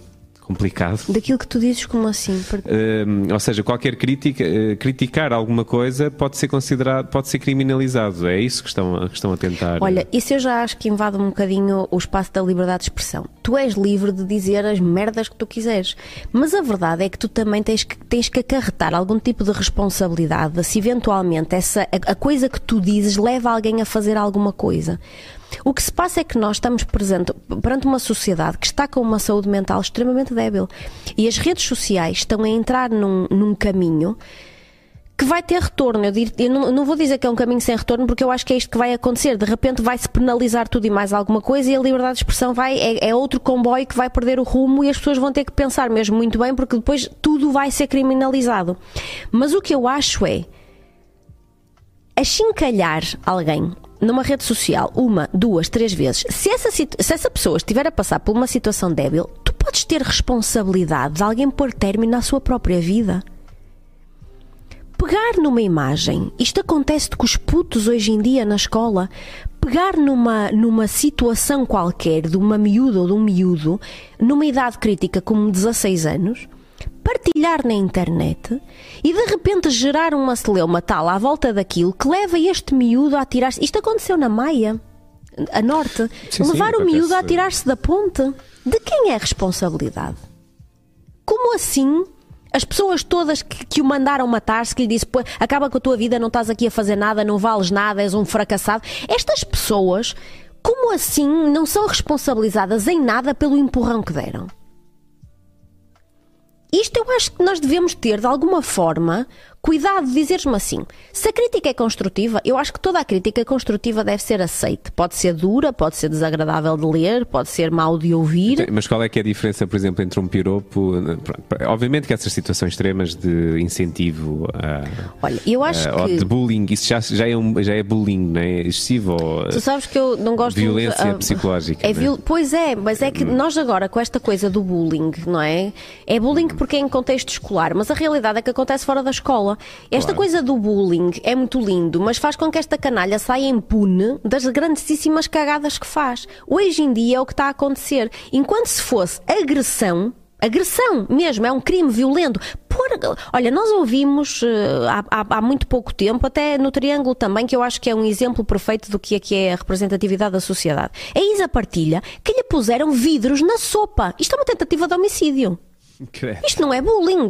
complicado. Daquilo que tu dizes, como assim? Por- Hum, ou seja, qualquer crítica, eh, criticar alguma coisa pode ser considerado, pode ser criminalizado. É isso que estão, a- que estão a tentar. Olha, isso eu já acho que invade um bocadinho o espaço da liberdade de expressão. Tu és livre de dizer as merdas que tu quiseres, mas a verdade é que tu também tens que, tens que acarretar algum tipo de responsabilidade se eventualmente essa, a, a coisa que tu dizes leva alguém a fazer alguma coisa. O que se passa é que nós estamos presente, perante uma sociedade que está com uma saúde mental extremamente débil e as redes sociais estão a entrar num, num caminho que vai ter retorno. Eu, dir- eu não, não vou dizer que é um caminho sem retorno, porque eu acho que é isto que vai acontecer. De repente vai-se penalizar tudo e mais alguma coisa, e a liberdade de expressão vai, é, é outro comboio que vai perder o rumo e as pessoas vão ter que pensar mesmo muito bem, porque depois tudo vai ser criminalizado. Mas o que eu acho é achincalhar alguém numa rede social uma, duas, três vezes, se essa, se essa pessoa estiver a passar por uma situação débil, tu podes ter responsabilidade de alguém pôr término à sua própria vida. Pegar numa imagem, isto acontece com os putos hoje em dia na escola, pegar numa, numa situação qualquer de uma miúda ou de um miúdo, numa idade crítica como 16 anos, partilhar na internet e de repente gerar uma celeuma tal à volta daquilo que leva este miúdo a tirar-se. Isto aconteceu na Maia, a norte. Sim, sim, levar o acontece. miúdo a tirar-se da ponte. De quem é a responsabilidade? Como assim? As pessoas todas que, que o mandaram matar-se, que lhe disse, "Pô, acaba com a tua vida, não estás aqui a fazer nada, não vales nada, és um fracassado. Estas pessoas, como assim não são responsabilizadas em nada pelo empurrão que deram? Isto eu acho que nós devemos ter, de alguma forma, cuidado de dizeres-me assim. Se a crítica é construtiva, eu acho que toda a crítica construtiva deve ser aceite. Pode ser dura, pode ser desagradável de ler, pode ser mau de ouvir. Mas qual é que é a diferença, por exemplo, entre um piropo? pronto, Obviamente que essas situações extremas de incentivo a, Olha, eu acho a- ou que. de bullying, isso já, já, é, um, já é bullying, não é? Excessivo Tu sabes que eu não gosto violência muito, ah, psicológica. É é? viol- Pois é, mas é que nós agora com esta coisa do bullying, não é? É bullying porque é em contexto escolar, mas a realidade é que acontece fora da escola. Esta Claro. coisa do bullying é muito lindo, mas faz com que esta canalha saia impune das grandíssimas cagadas que faz. Hoje em dia é o que está a acontecer. Enquanto se fosse agressão, Agressão mesmo, é um crime violento. Por- olha, nós ouvimos eh, há, há- muito pouco tempo, até no Triângulo também, que eu acho que é um exemplo perfeito do que é, que é a representatividade da sociedade. A Isa partilha que lhe puseram vidros na sopa. Isto é uma tentativa de homicídio. Isto não é bullying.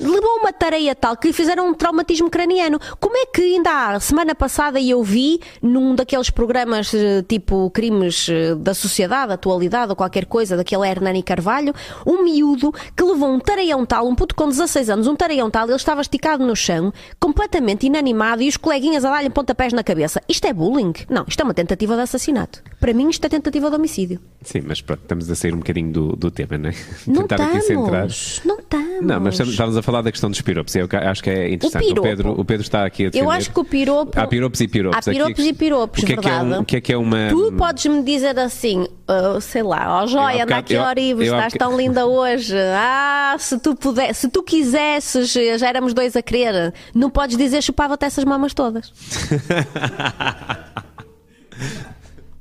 Levou uma tareia tal que lhe fizeram um traumatismo craniano. Como é que ainda há, semana passada eu vi num daqueles programas eh, tipo crimes eh, da sociedade, atualidade ou qualquer coisa, daquele Hernani Carvalho, um miúdo que levou um tareião tal, um puto com 16 anos, um tareião tal, ele estava esticado no chão, completamente inanimado e os coleguinhas a dar-lhe pontapés na cabeça. Isto é bullying? Não, isto é uma tentativa de assassinato. Para mim isto é tentativa de homicídio. Sim, mas pronto, estamos a sair um bocadinho do, do tema, não é? Não estamos. Não estamos. Não, mas estamos, estamos a falar da questão dos piropos. Eu acho que é interessante. piropo. Pedro, o Pedro está aqui a defender. Eu acho que o piropo. Há piropos e piropos. Há Aqui- piropos e piropos, o que é que é, um, o que é que é uma. Tu podes-me dizer assim, ah, sei lá, ó Eu joia, anda aqui eu- a Orives, estás tão linda hoje. Ah, se tu puder, se tu quisesses, já éramos dois a querer. Não podes dizer chupava-te essas mamas todas.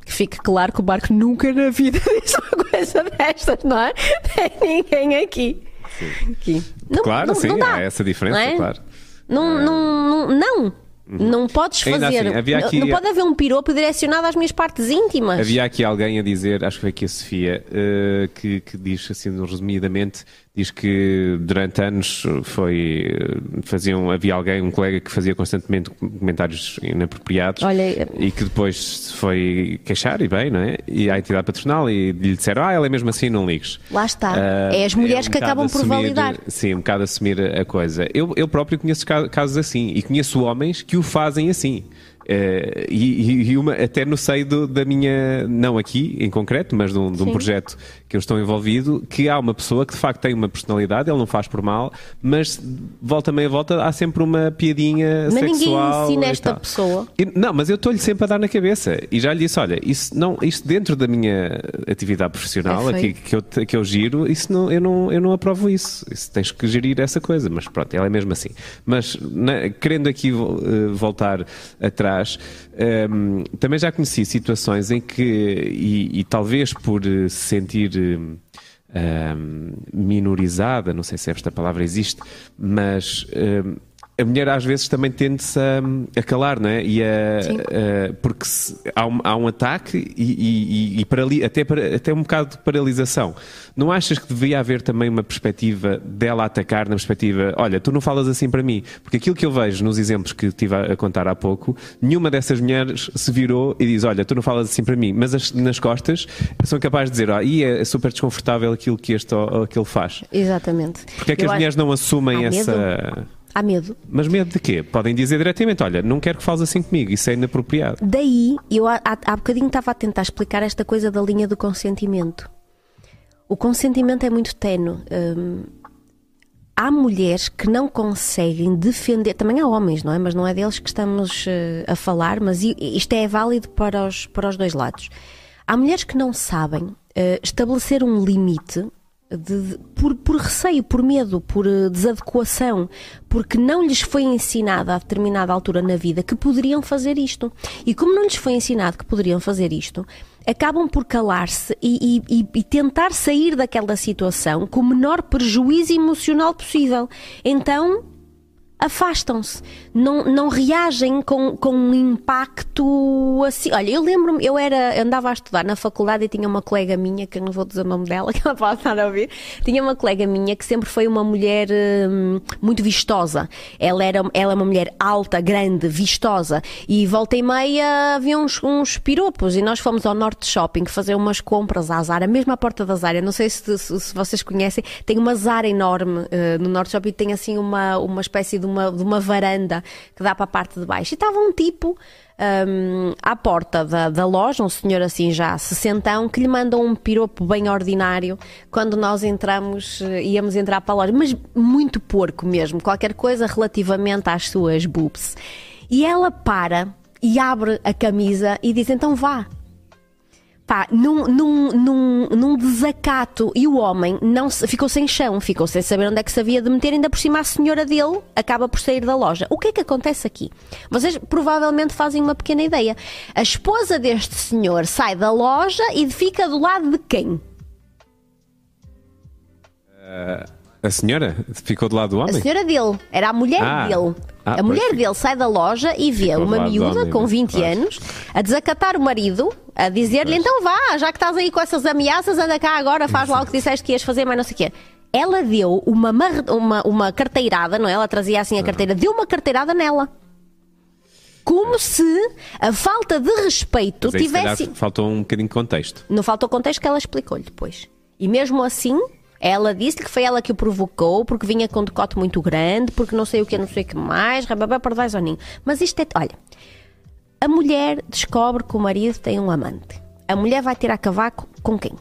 fique claro que o Marco nunca na vida disse uma coisa destas, não é? Tem ninguém aqui. Aqui. Não, claro, não, sim, não dá, há essa diferença, não é? claro. Não, não, não, não. Não podes Ainda fazer. assim, havia não- aqui- Não pode haver um piropo direcionado às minhas partes íntimas. Havia aqui alguém a dizer, acho que foi aqui a Sofia, eh, que, que diz assim, resumidamente, diz que durante anos foi faziam, havia alguém, um colega que fazia constantemente comentários inapropriados Olha, e que depois se foi queixar e bem, não é? E à entidade patronal e lhe disseram, ah, ela é mesmo assim, não ligues. Lá está. Ah, É as mulheres um que acabam por assumir- validar. Sim, um bocado assumir a coisa. Eu, eu próprio conheço ca- casos assim e conheço homens que o fazem assim. Eh, e e uma, até no seio do- da minha, não aqui em concreto, mas de um, de um projeto que eu estou envolvido, que há uma pessoa que de facto tem uma personalidade, ele não faz por mal, mas volta meia volta há sempre uma piadinha Mas ninguém sexual. ensina e esta tal. pessoa. E- Não, mas eu estou-lhe sempre a dar na cabeça. E já lhe disse: olha, isso, não, isto dentro da minha atividade profissional, É aqui, que, eu, que eu giro, isso não, eu, não, eu não aprovo isso. isso. Tens que gerir essa coisa. Mas pronto, ela é mesmo assim. Mas na- querendo aqui eh, voltar atrás, ehm, também já conheci situações em que, e, e talvez por eh, se sentir. ehm, minorizada, não sei se esta palavra existe, mas ehm, a mulher às vezes também tende-se a, a calar, não é? E a, a- porque se- há, um, há um ataque e, e- e- parali- até, para- até um bocado de paralisação. Não achas que deveria haver também uma perspectiva dela atacar na perspectiva, olha, tu não falas assim para mim? Porque aquilo que eu vejo nos exemplos que estive a, a contar há pouco, nenhuma dessas mulheres se virou e diz, olha, tu não falas assim para mim, mas as- nas costas são capazes de dizer, ah, e é super desconfortável aquilo que este ou aquele faz. Exatamente. Porque é que Eu as mulheres não assumem Há medo? Há medo. Mas medo de quê? Podem dizer diretamente: olha, não quero que fales assim comigo, isso é inapropriado. Daí, eu há, há, bocadinho estava a tentar explicar esta coisa da linha do consentimento. O consentimento é muito tenue. Hum, há mulheres que não conseguem defender, também há homens, não é? Mas não é deles que estamos eh, a falar, mas isto é válido para os, para os dois lados. Há mulheres que não sabem eh, estabelecer um limite de- por, por receio, por medo, por eh, desadequação, porque não lhes foi ensinado a determinada altura na vida que poderiam fazer isto. E como não lhes foi ensinado que poderiam fazer isto, acabam por calar-se e- e- e tentar sair daquela situação com o menor prejuízo emocional possível. Então afastam-se, não, não reagem com, com um impacto assim. Olha, eu lembro-me, eu era, andava a estudar na faculdade e tinha uma colega minha, que eu não vou dizer o nome dela, que ela pode estar a ouvir, tinha uma colega minha que sempre foi uma mulher hum, muito vistosa. Ela era ela é uma mulher alta, grande, vistosa, e volta e meia havia uns, uns piropos, e nós fomos ao Norte Shopping fazer umas compras à Zara, mesmo à porta da Zara, não sei se, se- se vocês conhecem, tem uma Zara enorme eh, no Norte Shopping, tem assim uma, uma espécie de uma, de uma varanda que dá para a parte de baixo. E estava um tipo hum, à porta da, da loja, um senhor assim já sessentão, que lhe manda um piropo bem ordinário quando nós entramos, eh, íamos entrar para a loja, mas muito porco mesmo, qualquer coisa relativamente às suas boobs. E ela para e abre a camisa e diz: então vá, Pá, num, num, num, num desacato. E o homem não se- ficou sem chão, ficou sem saber onde é que se havia de meter, ainda por cima a senhora dele acaba por sair da loja. O que é que acontece aqui? Vocês provavelmente fazem uma pequena ideia. A esposa deste senhor sai da loja e fica do lado de quem? A senhora ficou do lado do A homem? senhora dele. Era a mulher Ah. dele. Ah, a pois, mulher dele sai da loja e vê Ficou uma miúda homem, com né? 20 Claro. anos a desacatar o marido, a dizer-lhe: Pois. então vá, já que estás aí com essas ameaças, anda cá agora, faz lá o que disseste que ias fazer, mas não sei o quê. Ela deu uma, uma, uma carteirada, não é? Ela trazia assim a carteira, deu uma carteirada nela. Como se a falta de respeito aí, tivesse. faltou um bocadinho de contexto. Não falta o contexto que ela explicou-lhe depois. E mesmo assim, ela disse-lhe que foi ela que o provocou, porque vinha com um decote muito grande, porque não sei o que, não sei o que mais, rababá, pardais ou ninho. Mas isto é. Olha, a mulher descobre que o marido tem um amante. A mulher vai tirar cavaco com quem?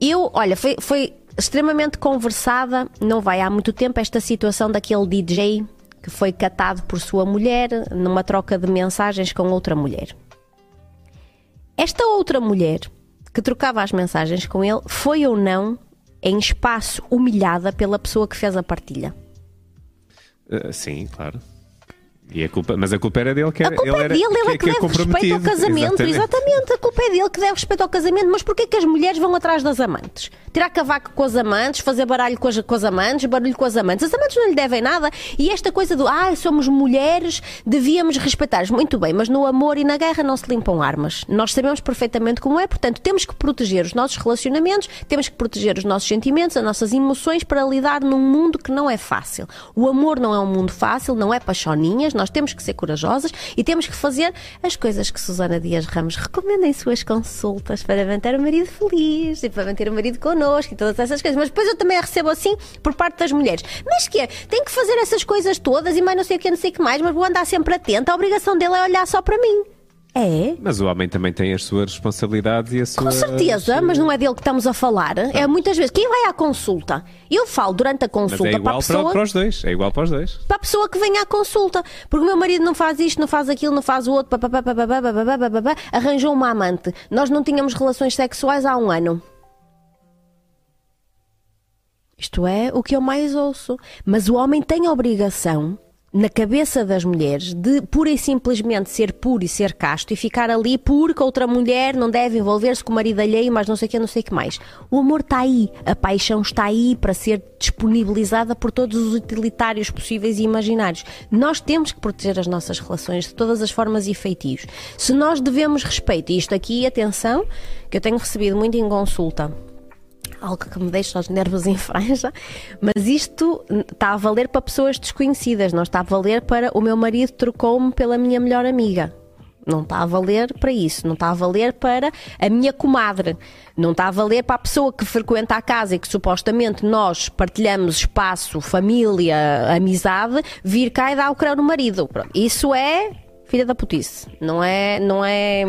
Eu, olha, foi, foi extremamente conversada, não vai há muito tempo, esta situação daquele DJ que foi catado por sua mulher numa troca de mensagens com outra mulher. Esta outra mulher que trocava as mensagens com ele foi ou não em espaço humilhada pela pessoa que fez a partilha. Uh, sim, claro. E a culpa, mas a culpa era dele que A era, culpa ele é dele, ele é que, que é deve respeito ao casamento. Exatamente. Exatamente. a culpa é dele que deve respeito ao casamento. Mas porquê que as mulheres vão atrás das amantes? Tirar cavaco com as amantes, fazer baralho com as, com as amantes, barulho com as amantes. As amantes não lhe devem nada. E esta coisa do, ah, somos mulheres, devíamos respeitar. Muito bem, mas no amor e na guerra não se limpam armas. Nós sabemos perfeitamente como é, portanto, temos que proteger os nossos relacionamentos, temos que proteger os nossos sentimentos, as nossas emoções para lidar num mundo que não é fácil. O amor não é um mundo fácil, não é paixoninhas, nós temos que ser corajosas e temos que fazer as coisas que Susana Dias Ramos recomenda em suas consultas para manter o marido feliz e para manter o marido connosco e todas essas coisas. Mas depois eu também a recebo assim por parte das mulheres. Mas que é? Tem que fazer essas coisas todas e mais não sei o que, não sei o que mais, mas vou andar sempre atenta. A obrigação dele é olhar só para mim. É? Mas o homem também tem as suas responsabilidades e a sua. Com certeza, mas não é dele que estamos a falar. É muitas vezes. Quem vai à consulta? Eu falo durante a Mas consulta é para a igual para, pessoa. para os dois. É igual para os dois. para a pessoa que vem à consulta. Porque o meu marido não faz isto, não faz aquilo, não faz o outro, arranjou uma amante. Nós não tínhamos relações sexuais há um ano. Isto é o que eu mais ouço. Mas o homem tem a obrigação, na cabeça das mulheres, de pura e simplesmente ser puro e ser casto e ficar ali porque outra mulher não deve envolver-se com o marido alheio, mas não sei o que, não sei o que mais. O amor está aí, a paixão está aí para ser disponibilizada por todos os utilitários possíveis e imaginários. Nós temos que proteger as nossas relações de todas as formas e feitios. Se nós devemos respeito, e isto aqui, atenção, que eu tenho recebido muito em consulta, algo que me deixa os nervos em franja, mas isto está a valer para pessoas desconhecidas, não está a valer para o meu marido trocou-me pela minha melhor amiga. Não está a valer para isso, não está a valer para a minha comadre, não está a valer para a pessoa que frequenta a casa e que supostamente nós partilhamos espaço, família, amizade, vir cá e dar o crânio no marido. Isso é filha da putice, não é, não é,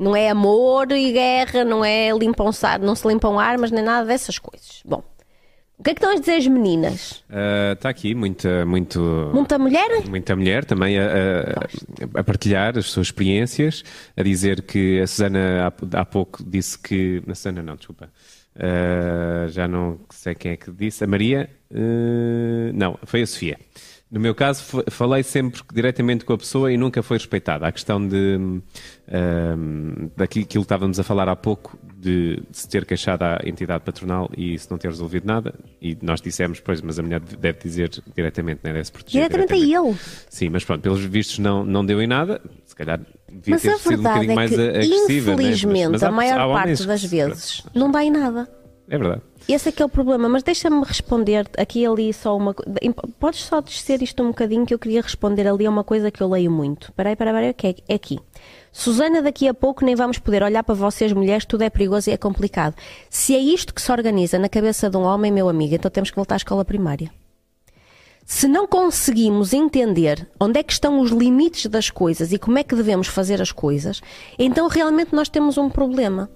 não é amor e guerra, não é limpam não se limpam armas nem nada dessas coisas. Bom, o que é que estão a dizer as meninas? Ah, Está aqui muita, muito, Muita mulher? muita mulher também a, a- a partilhar as suas experiências, a dizer que a Susana há, há pouco disse que. A Susana não, desculpa. Ah, já não sei quem é que disse. A Maria? Ah, não, foi a Sofia. No meu caso, fa- falei sempre diretamente com a pessoa e nunca foi respeitada. A questão de ahm, daquilo que estávamos a falar há pouco, de, de se ter queixado à entidade patronal e se não ter resolvido nada, e nós dissemos, pois, mas a mulher deve dizer diretamente, né? deve-se proteger. Diretamente a ele. Sim, mas pronto, pelos vistos não, não deu em nada, se calhar devia Mas ter sido um bocadinho é mais que, agressiva. né? Mas- infelizmente, mas há- a maior parte das se- vezes não dá em nada. É verdade. Esse é que é o problema, mas deixa-me responder aqui ali só uma coisa. Podes só descer isto um bocadinho que eu queria responder ali a uma coisa que eu leio muito. Peraí, peraí, peraí, que é aqui. Susana, daqui a pouco nem vamos poder olhar para vocês mulheres, tudo é perigoso e é complicado. Se é isto que se organiza na cabeça de um homem, meu amigo, então temos que voltar à escola primária. Se não conseguimos entender onde é que estão os limites das coisas e como é que devemos fazer as coisas, então realmente nós temos um problema.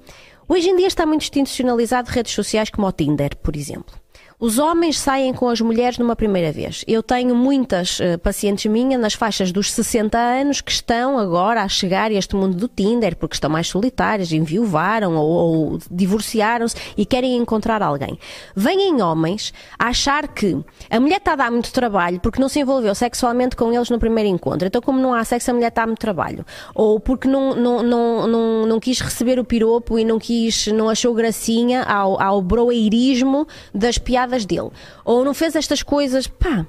Hoje em dia está muito institucionalizado redes sociais como o Tinder, por exemplo. Os homens saem com as mulheres numa primeira vez. Eu tenho muitas eh, pacientes minhas nas faixas dos 60 anos que estão agora a chegar a este mundo do Tinder porque estão mais solitárias, enviuvaram ou, ou divorciaram-se e querem encontrar alguém. Vêm homens a achar que a mulher está a dar muito trabalho porque não se envolveu sexualmente com eles no primeiro encontro. Então, como não há sexo, a mulher está a muito trabalho. Ou porque não, não, não, não, não quis receber o piropo e não quis, não achou gracinha ao, ao broeirismo das piadas dele. Ou não fez estas coisas, pá.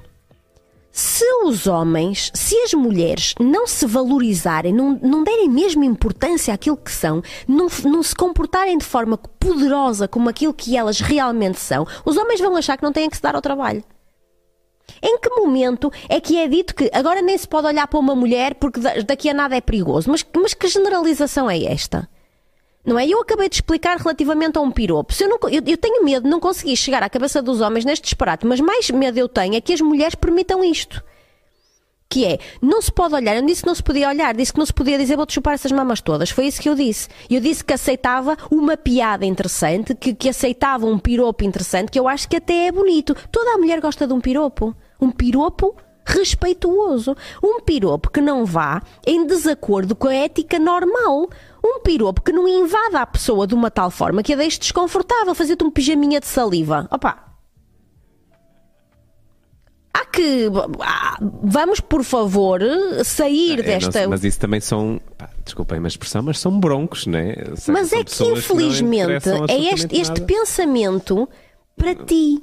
Se os homens, se as mulheres não se valorizarem, não, não derem mesmo importância àquilo que são, não, não se comportarem de forma poderosa como aquilo que elas realmente são, os homens vão achar que não têm que se dar ao trabalho. Em que momento é que é dito que agora nem se pode olhar para uma mulher porque da- daqui a nada é perigoso? Mas, mas que generalização é esta? Não é? Eu acabei de explicar relativamente a um piropo. Eu, não eu, eu tenho medo não conseguir chegar à cabeça dos homens neste disparate, mas mais medo eu tenho é que as mulheres permitam isto. Que é, não se pode olhar, eu disse que não se podia olhar, disse que não se podia dizer vou-te chupar essas mamas todas. Foi isso que eu disse. Eu disse que aceitava uma piada interessante, que, que aceitava um piropo interessante, que eu acho que até é bonito. Toda a mulher gosta de um piropo. Um piropo respeituoso. Um piropo que não vá em desacordo com a ética normal. Um piropo que não invada a pessoa de uma tal forma que a deixe desconfortável, fazer-te um pijaminha de saliva. Opa! há que. ah, Vamos, por favor, sair É, não desta. sei, mas isso também são, pá, desculpem a expressão, mas são broncos, não é? São- Mas é que não infelizmente interessam é este, este pensamento para ti.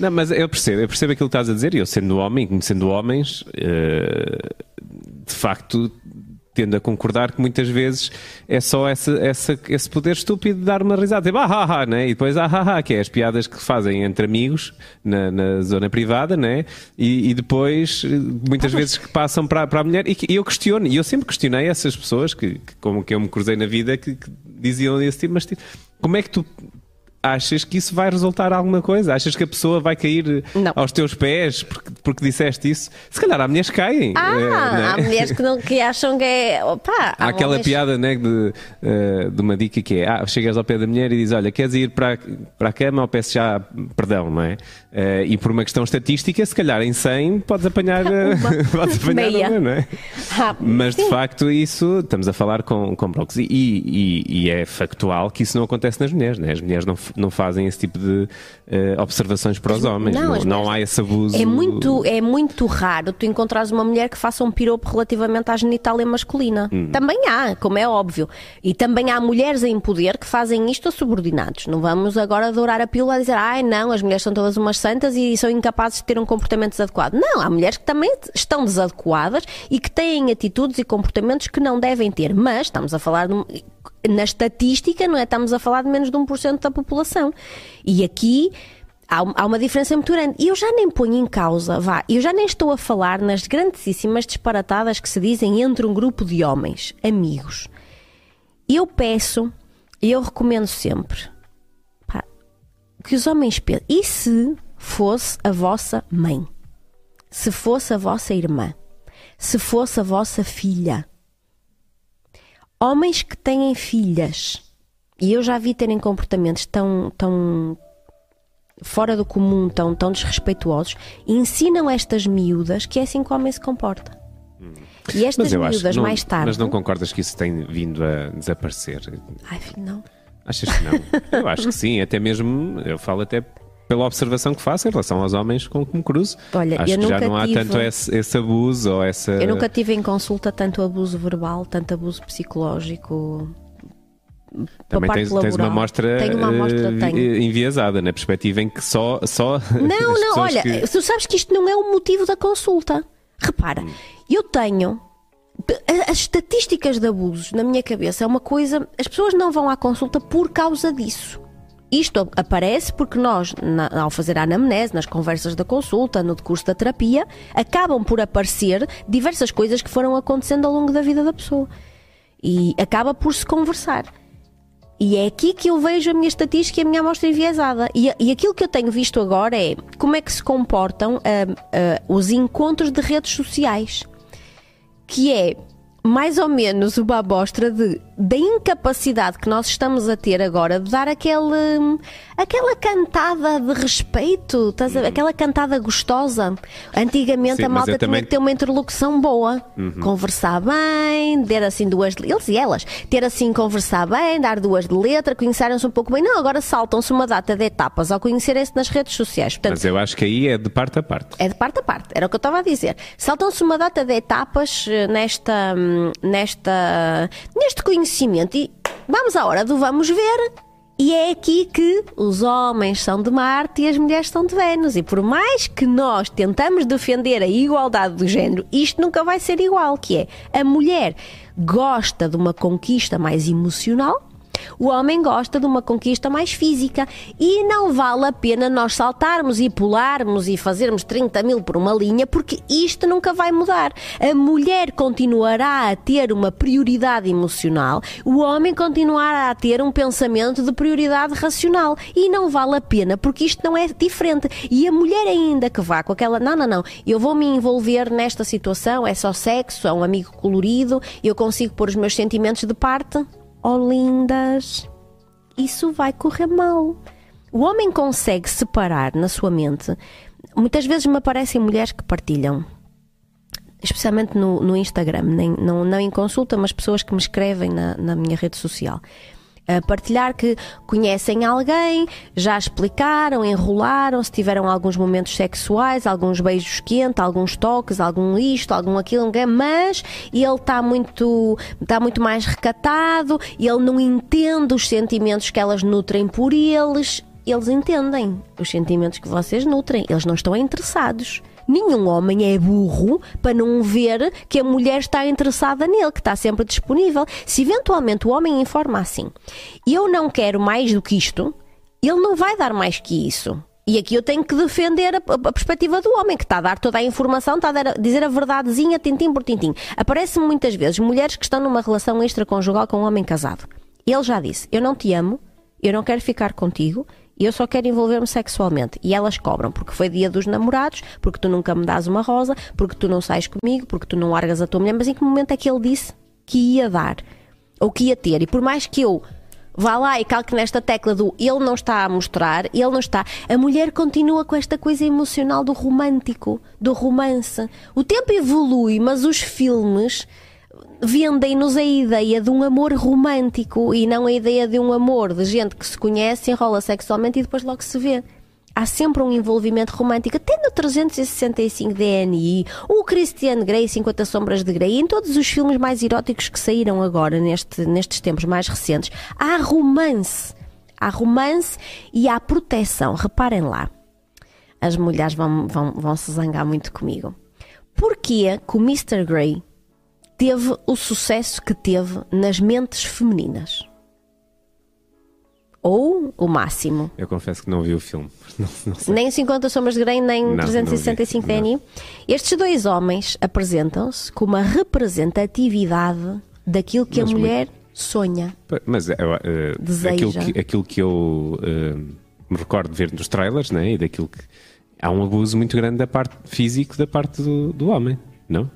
Não, mas eu percebo, eu percebo aquilo que estás a dizer, e eu sendo homem, conhecendo homens, eh, de facto tendo a concordar que muitas vezes é só essa, essa- esse poder estúpido de dar uma risada, tipo, ah, ah, ah, né? e depois ah, ah, ah, que é as piadas que fazem entre amigos na, na zona privada, né? e, e depois muitas vezes que passam para, para a mulher, e, e eu questiono, e eu sempre questionei essas pessoas que, que como que eu me cruzei na vida, que, que diziam esse tipo, mas tipo, como é que tu achas que isso vai resultar alguma coisa? Achas que a pessoa vai cair Não. aos teus pés porque, porque disseste isso? Se calhar há mulheres que caem. Ah, eh, né? há mulheres que, não, que acham que é. Opa, Há aquela homens- piada né, de, eh, de uma dica que é: ah, chegas ao pé da mulher e dizes, Olha, queres ir para, para a cama ou peço já perdão, não é? Eh, e por uma questão estatística, se calhar em 100 podes apanhar, eh, podes apanhar Meia. uma, não é? Ah, Mas de facto, isso estamos a falar com, com brocos. E, e- e é factual que isso não acontece nas mulheres, né? As mulheres não, não fazem esse tipo de eh, observações para os homens. não, Não, não, há esse abuso. É muito, é muito raro tu encontrares uma mulher que faça um piropo relativamente à genitália masculina. Hum. Também há, como é óbvio. E também há mulheres em poder que fazem isto a subordinados. Não vamos agora dourar a pílula a dizer, ai não, as mulheres são todas umas santas e são incapazes de ter um comportamento desadequado. Não, há mulheres que também estão desadequadas e que têm atitudes e comportamentos que não devem ter. Mas estamos a falar de na estatística, não é? Estamos a falar de menos de 1% da população. E aqui há, uma diferença muito grande. E eu já nem ponho em causa, vá, eu já nem estou a falar nas grandíssimas disparatadas que se dizem entre um grupo de homens, amigos. Eu peço, e eu recomendo sempre, pá, que os homens pensem. E se fosse a vossa mãe? Se fosse a vossa irmã? Se fosse a vossa filha? Homens que têm filhas, e eu já vi terem comportamentos tão, tão fora do comum, tão, tão desrespeituosos, ensinam estas miúdas que é assim que o homem se comporta. E estas miúdas não, mais tarde. Mas não concordas que isso tem vindo a desaparecer? Ai, filho, não. Achas que não? eu acho que sim, até mesmo, eu falo até pela observação que faço em relação aos homens com que me cruzo. Olha, acho eu que já não há tive- tanto esse, esse abuso ou essa. Eu nunca tive em consulta tanto abuso verbal, tanto abuso psicológico. Também tens, tens uma amostra, Tenho uma amostra, tenho. enviesada, na perspectiva em que só. só Não, não, olha, que- tu sabes que isto não é o motivo da consulta. Repara, eu tenho. As estatísticas de abusos na minha cabeça é uma coisa. As pessoas não vão à consulta por causa disso. Isto aparece porque nós, na- ao fazer a anamnese, nas conversas da consulta, no decurso da terapia, acabam por aparecer diversas coisas que foram acontecendo ao longo da vida da pessoa. E acaba por se conversar. E é aqui que eu vejo a minha estatística e a minha amostra enviesada. E, e aquilo que eu tenho visto agora é como é que se comportam ah, ah, os encontros de redes sociais. Que é mais ou menos uma amostra de, da incapacidade que nós estamos a ter agora de dar aquele, aquela cantada de respeito, ver? aquela cantada gostosa. Antigamente Sim, a malta tinha também- que ter uma interlocução boa, conversar bem, ter assim duas, eles e elas, ter assim conversar bem, dar duas de letra, conhecerem-se um pouco bem. Não, agora saltam-se uma data de etapas ao conhecerem-se nas redes sociais. Portanto, Mas eu acho que aí é de parte a parte. é de parte a parte, era o que eu estava a dizer. Saltam-se uma data de etapas eh, nesta, hum, nesta, neste conhecimento e vamos à hora do vamos ver. E é aqui que os homens são de Marte e as mulheres são de Vênus. E por mais que nós tentamos defender a igualdade do género, isto nunca vai ser igual, que é a mulher gosta de uma conquista mais emocional, o homem gosta de uma conquista mais física e não vale a pena nós saltarmos e pularmos e fazermos 30 mil por uma linha porque isto nunca vai mudar. A mulher continuará a ter uma prioridade emocional, o homem continuará a ter um pensamento de prioridade racional e não vale a pena porque isto não é diferente. E a mulher ainda que vá com aquela, não, não, não, eu vou me envolver nesta situação, é só sexo, é um amigo colorido, eu consigo pôr os meus sentimentos de parte. Oh, lindas, isso vai correr mal. O homem consegue separar na sua mente. Muitas vezes me aparecem mulheres que partilham, especialmente no, no Instagram, nem, não, não em consulta, mas pessoas que me escrevem na, na minha rede social, a partilhar que conhecem alguém, já explicaram, enrolaram, se tiveram alguns momentos sexuais, alguns beijos quentes, alguns toques, algum isto, algum aquilo, mas ele está muito, está muito mais recatado, ele não entende os sentimentos que elas nutrem por eles. Eles entendem os sentimentos que vocês nutrem, eles não estão interessados. Nenhum homem é burro para não ver que a mulher está interessada nele, que está sempre disponível. Se eventualmente o homem informa assim, eu não quero mais do que isto, ele não vai dar mais que isso. E aqui eu tenho que defender a, a, perspectiva do homem, que está a dar toda a informação, está a, dar, a dizer a verdadezinha, tintim por tintim. Aparece muitas vezes mulheres que estão numa relação extraconjugal com um homem casado. Ele já disse: Eu não te amo, eu não quero ficar contigo, e eu só quero envolver-me sexualmente. E elas cobram, porque foi dia dos namorados, porque tu nunca me dás uma rosa, porque tu não sais comigo, porque tu não largas a tua mulher. Mas em que momento é que ele disse que ia dar? Ou que ia ter? E por mais que eu vá lá e calque nesta tecla do ele não está a mostrar, ele não está. A mulher continua com esta coisa emocional do romântico, do romance. O tempo evolui, mas os filmes vendem-nos a ideia de um amor romântico e não a ideia de um amor de gente que se conhece, enrola sexualmente e depois logo se vê. Há sempre um envolvimento romântico, até no 365 DNI, o Christian Grey, 50 Sombras de Grey, em todos os filmes mais eróticos que saíram agora, neste, nestes tempos mais recentes, há romance. Há romance e há proteção. Reparem lá. As mulheres vão, vão, vão se zangar muito comigo. Porquê que o Mr. Grey teve o sucesso que teve nas mentes femininas? Ou o máximo? Eu confesso que não vi o filme. Não, não nem 50 Sombras de Grey, nem não, 365 não. Estes dois homens apresentam-se com uma representatividade daquilo que Mas a mulher muito... sonha. Mas uh, uh, aquilo, que, aquilo que eu uh, me recordo de ver nos trailers, né? E daquilo que. Há um abuso muito grande da parte físico da parte do, do homem, não?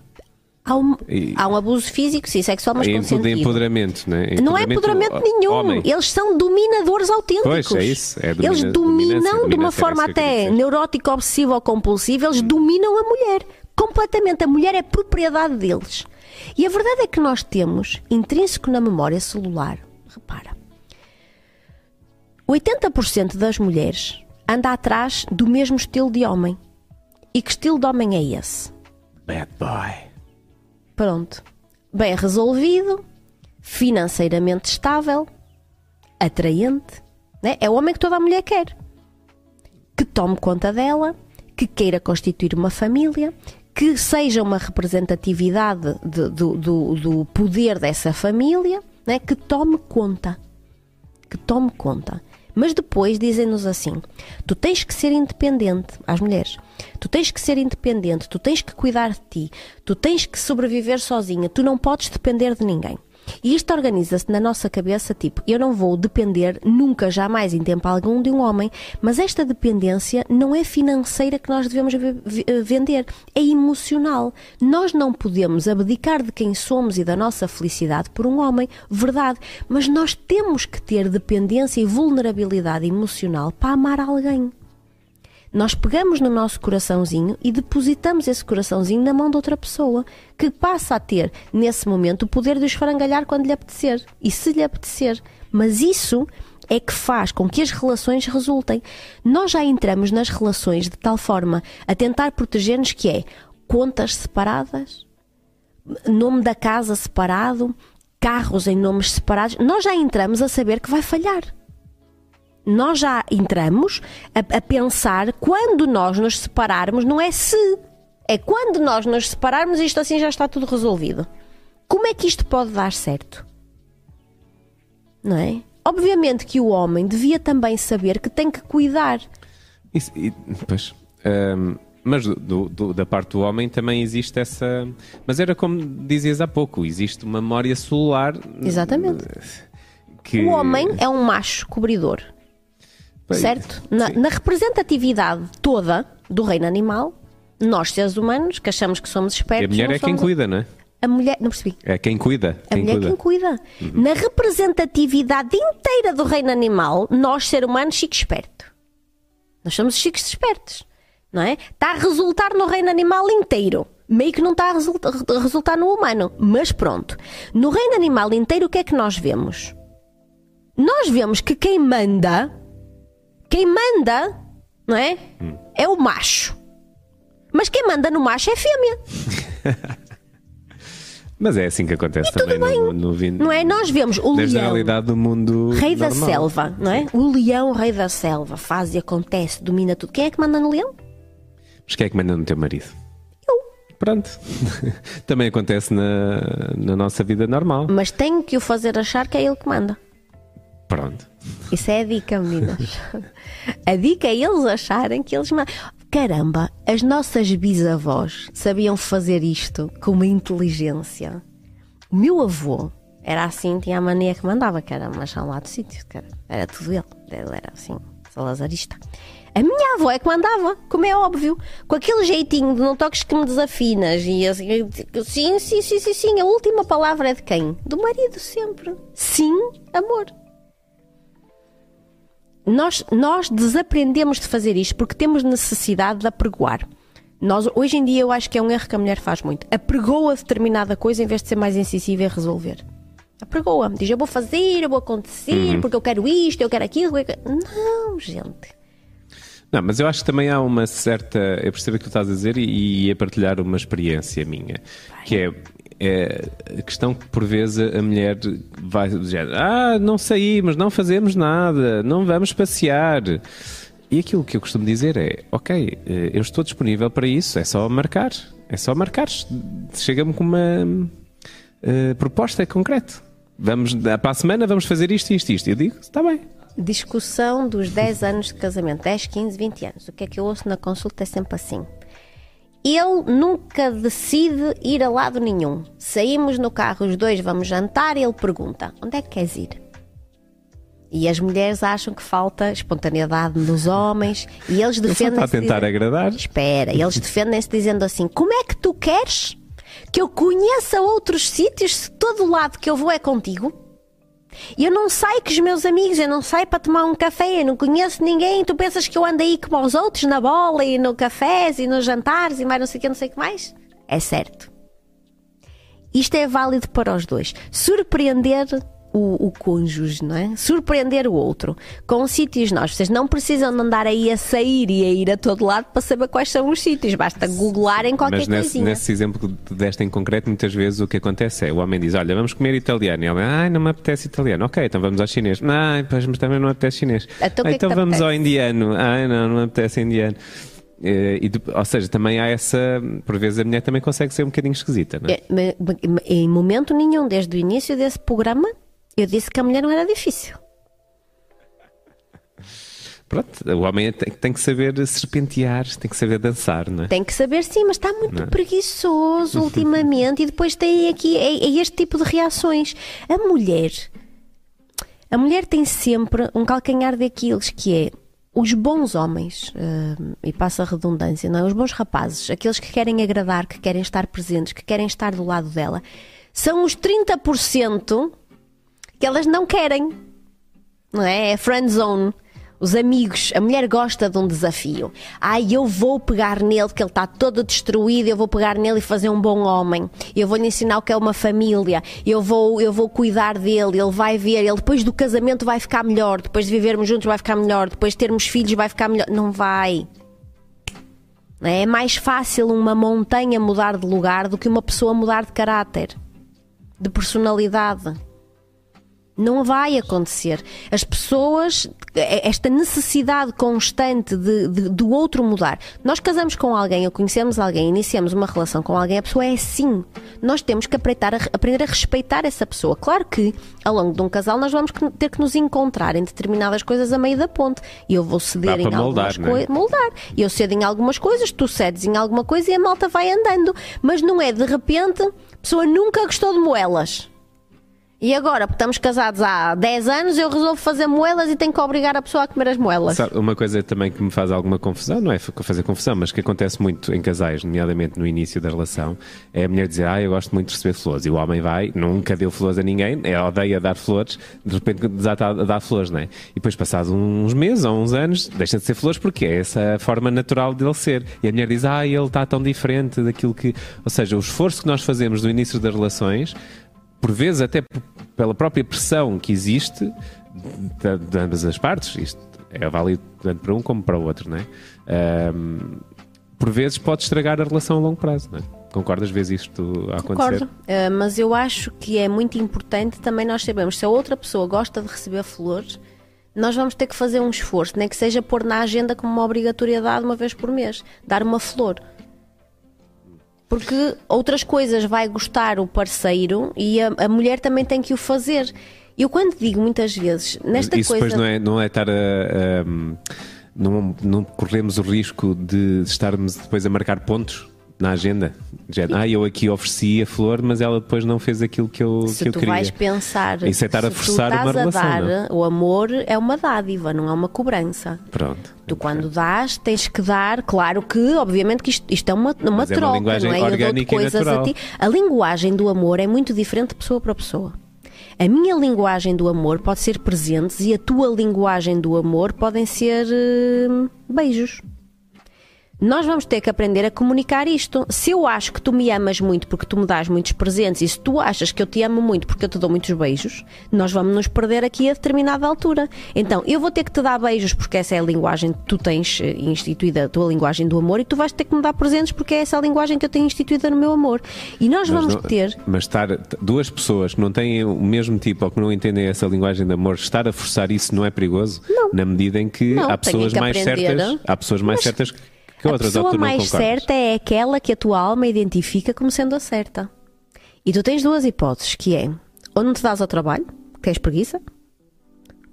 Há um, e, há um abuso físico, sim, sexual, mas consentido. De empoderamento, né? empoderamento, não é empoderamento nenhum. Homem. Eles são dominadores autênticos. Pois, é isso. É domina, eles dominam de uma forma até neurótica, obsessiva ou compulsiva, eles hum. dominam a mulher. Completamente. A mulher é propriedade deles. E a verdade é que nós temos, intrínseco na memória celular, repara, 80% das mulheres anda atrás do mesmo estilo de homem. E que estilo de homem é esse? Bad boy. Pronto. Bem resolvido, financeiramente estável, atraente. Né? É o homem que toda a mulher quer. Que tome conta dela, que queira constituir uma família, que seja uma representatividade de, do, do, do, poder dessa família, né? que tome conta. Que tome conta. Mas depois dizem-nos assim: tu tens que ser independente, às mulheres, tu tens que ser independente, tu tens que cuidar de ti, tu tens que sobreviver sozinha, tu não podes depender de ninguém. E isto organiza-se na nossa cabeça, tipo, eu não vou depender nunca, jamais, em tempo algum, de um homem, mas esta dependência não é financeira que nós devemos vender, é emocional. Nós não podemos abdicar de quem somos e da nossa felicidade por um homem, verdade, mas nós temos que ter dependência e vulnerabilidade emocional para amar alguém. Nós pegamos no nosso coraçãozinho e depositamos esse coraçãozinho na mão de outra pessoa, que passa a ter, nesse momento, o poder de esfarangalhar quando lhe apetecer e se lhe apetecer. Mas isso é que faz com que as relações resultem. Nós já entramos nas relações de tal forma a tentar proteger-nos que é contas separadas, nome da casa separado, carros em nomes separados. Nós já entramos a saber que vai falhar nós já entramos a, a, pensar quando nós nos separarmos, não é se, é quando nós nos separarmos, isto assim já está tudo resolvido. Como é que isto pode dar certo? Não é? Obviamente que o homem devia também saber que tem que cuidar. Isso, e, pois, hum, mas do, do, da parte do homem também existe essa. Mas era como dizias há pouco: existe uma memória celular. Exatamente. Que... O homem é um macho cobridor certo? Na, na, representatividade toda do reino animal, nós, seres humanos, que achamos que somos espertos. E a mulher é quem cuida, não é? A mulher, não percebi. É quem cuida. A quem mulher é cuida. quem cuida. Uhum. Na representatividade inteira do reino animal, nós, ser humanos, chique esperto. Nós somos chiques espertos. Não é? Está a resultar no reino animal inteiro. Meio que não está a resulta, resultar no humano. Mas pronto. No reino animal inteiro, o que é que nós vemos? nós vemos que quem manda, quem manda, não é? É o macho. Mas quem manda no macho é a fêmea. Mas é assim que acontece também bem. no, no, no, Não é? Nós vemos o Desde leão. realidade do mundo. Rei da normal. selva, não é? O leão, rei da selva, faz e acontece, domina tudo. Quem é que manda no leão? Mas quem é que manda no teu marido? Eu. Pronto. também acontece na, na nossa vida normal. Mas tenho que o fazer achar que é ele que manda. Pronto. Isso é a dica, meninas. a dica é eles acharem que eles. Caramba, as nossas bisavós sabiam fazer isto com uma inteligência. O meu avô era assim, tinha a mania que mandava, que era marchar lá do sítio, cara. Era tudo ele. Ele era assim, salazarista. A minha avó é que mandava, como é óbvio, com aquele jeitinho de não toques que me desafinas e assim, sim, sim, sim, sim, sim. A última palavra é de quem? Do marido sempre. Sim, amor. Nós, nós desaprendemos de fazer isto porque temos necessidade de apregoar. Nós, hoje em dia, eu acho que é um erro que a mulher faz muito. Apregoa determinada coisa em vez de ser mais incisiva e resolver. Apregoa. Diz, eu vou fazer, eu vou acontecer, porque eu quero isto, eu quero aquilo. eu quero- Não, gente. Não, mas eu acho que também há uma certa. Eu percebo o que tu estás a dizer e, e ia partilhar uma experiência minha. Que é, é a questão que por vezes a mulher vai dizer: Ah, não saímos, não fazemos nada, não vamos passear. E aquilo que eu costumo dizer é: Ok, eh, eu estou disponível para isso, é só marcar. É só marcar. Chega-me com uma eh, proposta concreta. Vamos, para a semana vamos fazer isto, isto, isto. Eu digo: Está bem. Discussão dos 10 anos de casamento, 10, 15, 20 anos. O que é que eu ouço na consulta é sempre assim. Ele nunca decide ir a lado nenhum. Saímos no carro, os dois vamos jantar e ele pergunta: onde é que queres ir? E as mulheres acham que falta espontaneidade nos homens e eles Ele só está a defendem-se. tentar dizendo- agradar. Espera, eles defendem-se dizendo assim: como é que tu queres que eu conheça outros sítios se todo lado que eu vou é contigo? Eu não saio com os meus amigos, eu não saio para tomar um café, eu não conheço ninguém. Tu pensas que eu ando aí como os outros na bola e no cafés e nos jantares e mais não sei o que, não sei o que mais? É certo. Isto é válido para os dois. Surpreender o, o cônjuge, não é? Surpreender o outro. Com sítios nós. Vocês não precisam de andar aí a sair e a ir a todo lado para saber quais são os sítios. Basta googlarem qualquer Mas nesse, coisinha. nesse exemplo que deste em concreto, muitas vezes o que acontece é o homem diz: Olha, vamos comer italiano. E ele, ai, não me apetece italiano. Ok, então vamos ao chinês. Ai, pois, mas também não me apetece chinês. Então é que então te vamos apetece? ao indiano. Ai, não, não me apetece indiano. Eh, e ou seja, também há essa. Por vezes a mulher também consegue ser um bocadinho esquisita, não é? É, mas- mas Em momento nenhum, desde o início desse programa, eu disse que a mulher não era difícil. Pronto, o homem tem, tem que saber serpentear, tem que saber dançar, não é? Tem que saber sim, mas está muito preguiçoso ultimamente e depois tem aqui é, é este tipo de reações. A mulher, a mulher tem sempre um calcanhar daqueles que é os bons homens, hum, e passa a redundância, não é? Os bons rapazes, aqueles que querem agradar, que querem estar presentes, que querem estar do lado dela, são os 30% que elas não querem. Não é? É friend zone. Os amigos, a mulher gosta de um desafio. Ai, eu vou pegar nele, que ele está todo destruído, eu vou pegar nele e fazer um bom homem. Eu vou lhe ensinar o que é uma família. Eu vou, eu vou cuidar dele, ele vai ver, ele depois do casamento vai ficar melhor, depois de vivermos juntos vai ficar melhor, depois de termos filhos vai ficar melhor. Não vai. É mais fácil uma montanha mudar de lugar do que uma pessoa mudar de caráter, de personalidade. Não vai acontecer. As pessoas, esta necessidade constante de, de- do outro mudar. Nós casamos com alguém, ou conhecemos alguém, iniciamos uma relação com alguém, a pessoa é assim. Nós temos que aprender a, aprender a respeitar essa pessoa. Claro que, ao longo de um casal, nós vamos ter que nos encontrar em determinadas coisas a meio da ponte. E eu vou ceder em moldar, algumas é? coisas moldar. Eu cedo em algumas coisas, tu cedes em alguma coisa e a malta vai andando. Mas não é de repente, a pessoa nunca gostou de moelas. E agora, porque estamos casados há 10 anos, eu resolvo fazer moelas e tenho que obrigar a pessoa a comer as moelas. Sabe, uma coisa também que me faz alguma confusão, não é fazer confusão, mas que acontece muito em casais, nomeadamente no início da relação, é a mulher dizer, ah, eu gosto muito de receber flores, e o homem vai, nunca deu flores a ninguém, é odeia dar flores, de repente desata a dar flores, não é? E depois, passados uns meses ou uns anos, deixa de ser flores porque é essa a forma natural dele ser. E a mulher diz, ah, ele está tão diferente daquilo que. Ou seja, o esforço que nós fazemos no início das relações por vezes até pela própria pressão que existe, de, de ambas as partes. Isto é válido tanto para um como para o outro, não é? Ahm, por vezes pode estragar a relação a longo prazo, não é? Concordas? Vês isto a acontecer? Concordo, Uh, mas eu acho que é muito importante também nós sabermos se a outra pessoa gosta de receber flores, nós vamos ter que fazer um esforço, nem que seja pôr na agenda como uma obrigatoriedade uma vez por mês, dar uma flor. Porque outras coisas vai gostar o parceiro e a, a mulher também tem que o fazer. Eu quando digo muitas vezes, nesta Isso coisa. depois não é, não é estar a. a- não, não corremos o risco de estarmos depois a marcar pontos na agenda. Já, ah, eu aqui ofereci a flor, mas ela depois não fez aquilo que eu, se que eu tu queria. vais pensar Isso é estar a se tu forçar uma estás a relação, dar, não o amor é uma dádiva, não é uma cobrança. Pronto. Tu quando dás, tens que dar, claro que, obviamente, que isto, isto é uma, uma Mas é uma troca, linguagem não é? Eu e coisas a ti. A linguagem do amor é muito diferente de pessoa para pessoa. A minha linguagem do amor pode ser presentes e a tua linguagem do amor podem ser hum, beijos. Nós vamos ter que aprender a comunicar isto. Se eu acho que tu me amas muito porque tu me dás muitos presentes e se tu achas que eu te amo muito porque eu te dou muitos beijos, nós vamos nos perder aqui a determinada altura. Então, eu vou ter que te dar beijos porque essa é a linguagem que tu tens eh, instituída, a tua linguagem do amor, e tu vais ter que me dar presentes porque é essa a linguagem que eu tenho instituída no meu amor. E nós Mas vamos não- ter. Mas estar duas pessoas que não têm o mesmo tipo ou que não entendem essa linguagem de amor, estar a forçar isso não é perigoso? Não. Na medida em que Não, há pessoas que mais certas, há pessoas mais Mas certas que a que pessoa tu não mais certa é aquela que a tua alma identifica como sendo a certa. E tu tens duas hipóteses, que é ou não te dás ao trabalho, que tens preguiça,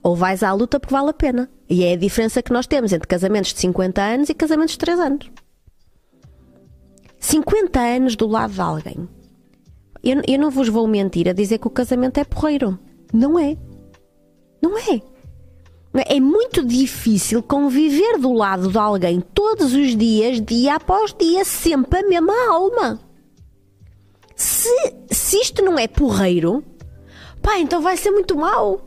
ou vais à luta porque vale a pena. E é a diferença que nós temos entre casamentos de 50 anos e casamentos de 3 anos. 50 anos do lado de alguém. Eu, eu não vos vou mentir a dizer que o casamento é porreiro. Não é. Não é. É muito difícil conviver do lado de alguém todos os dias, dia após dia, sempre a mesma alma. Se, se isto não é porreiro, pá, então vai ser muito mau.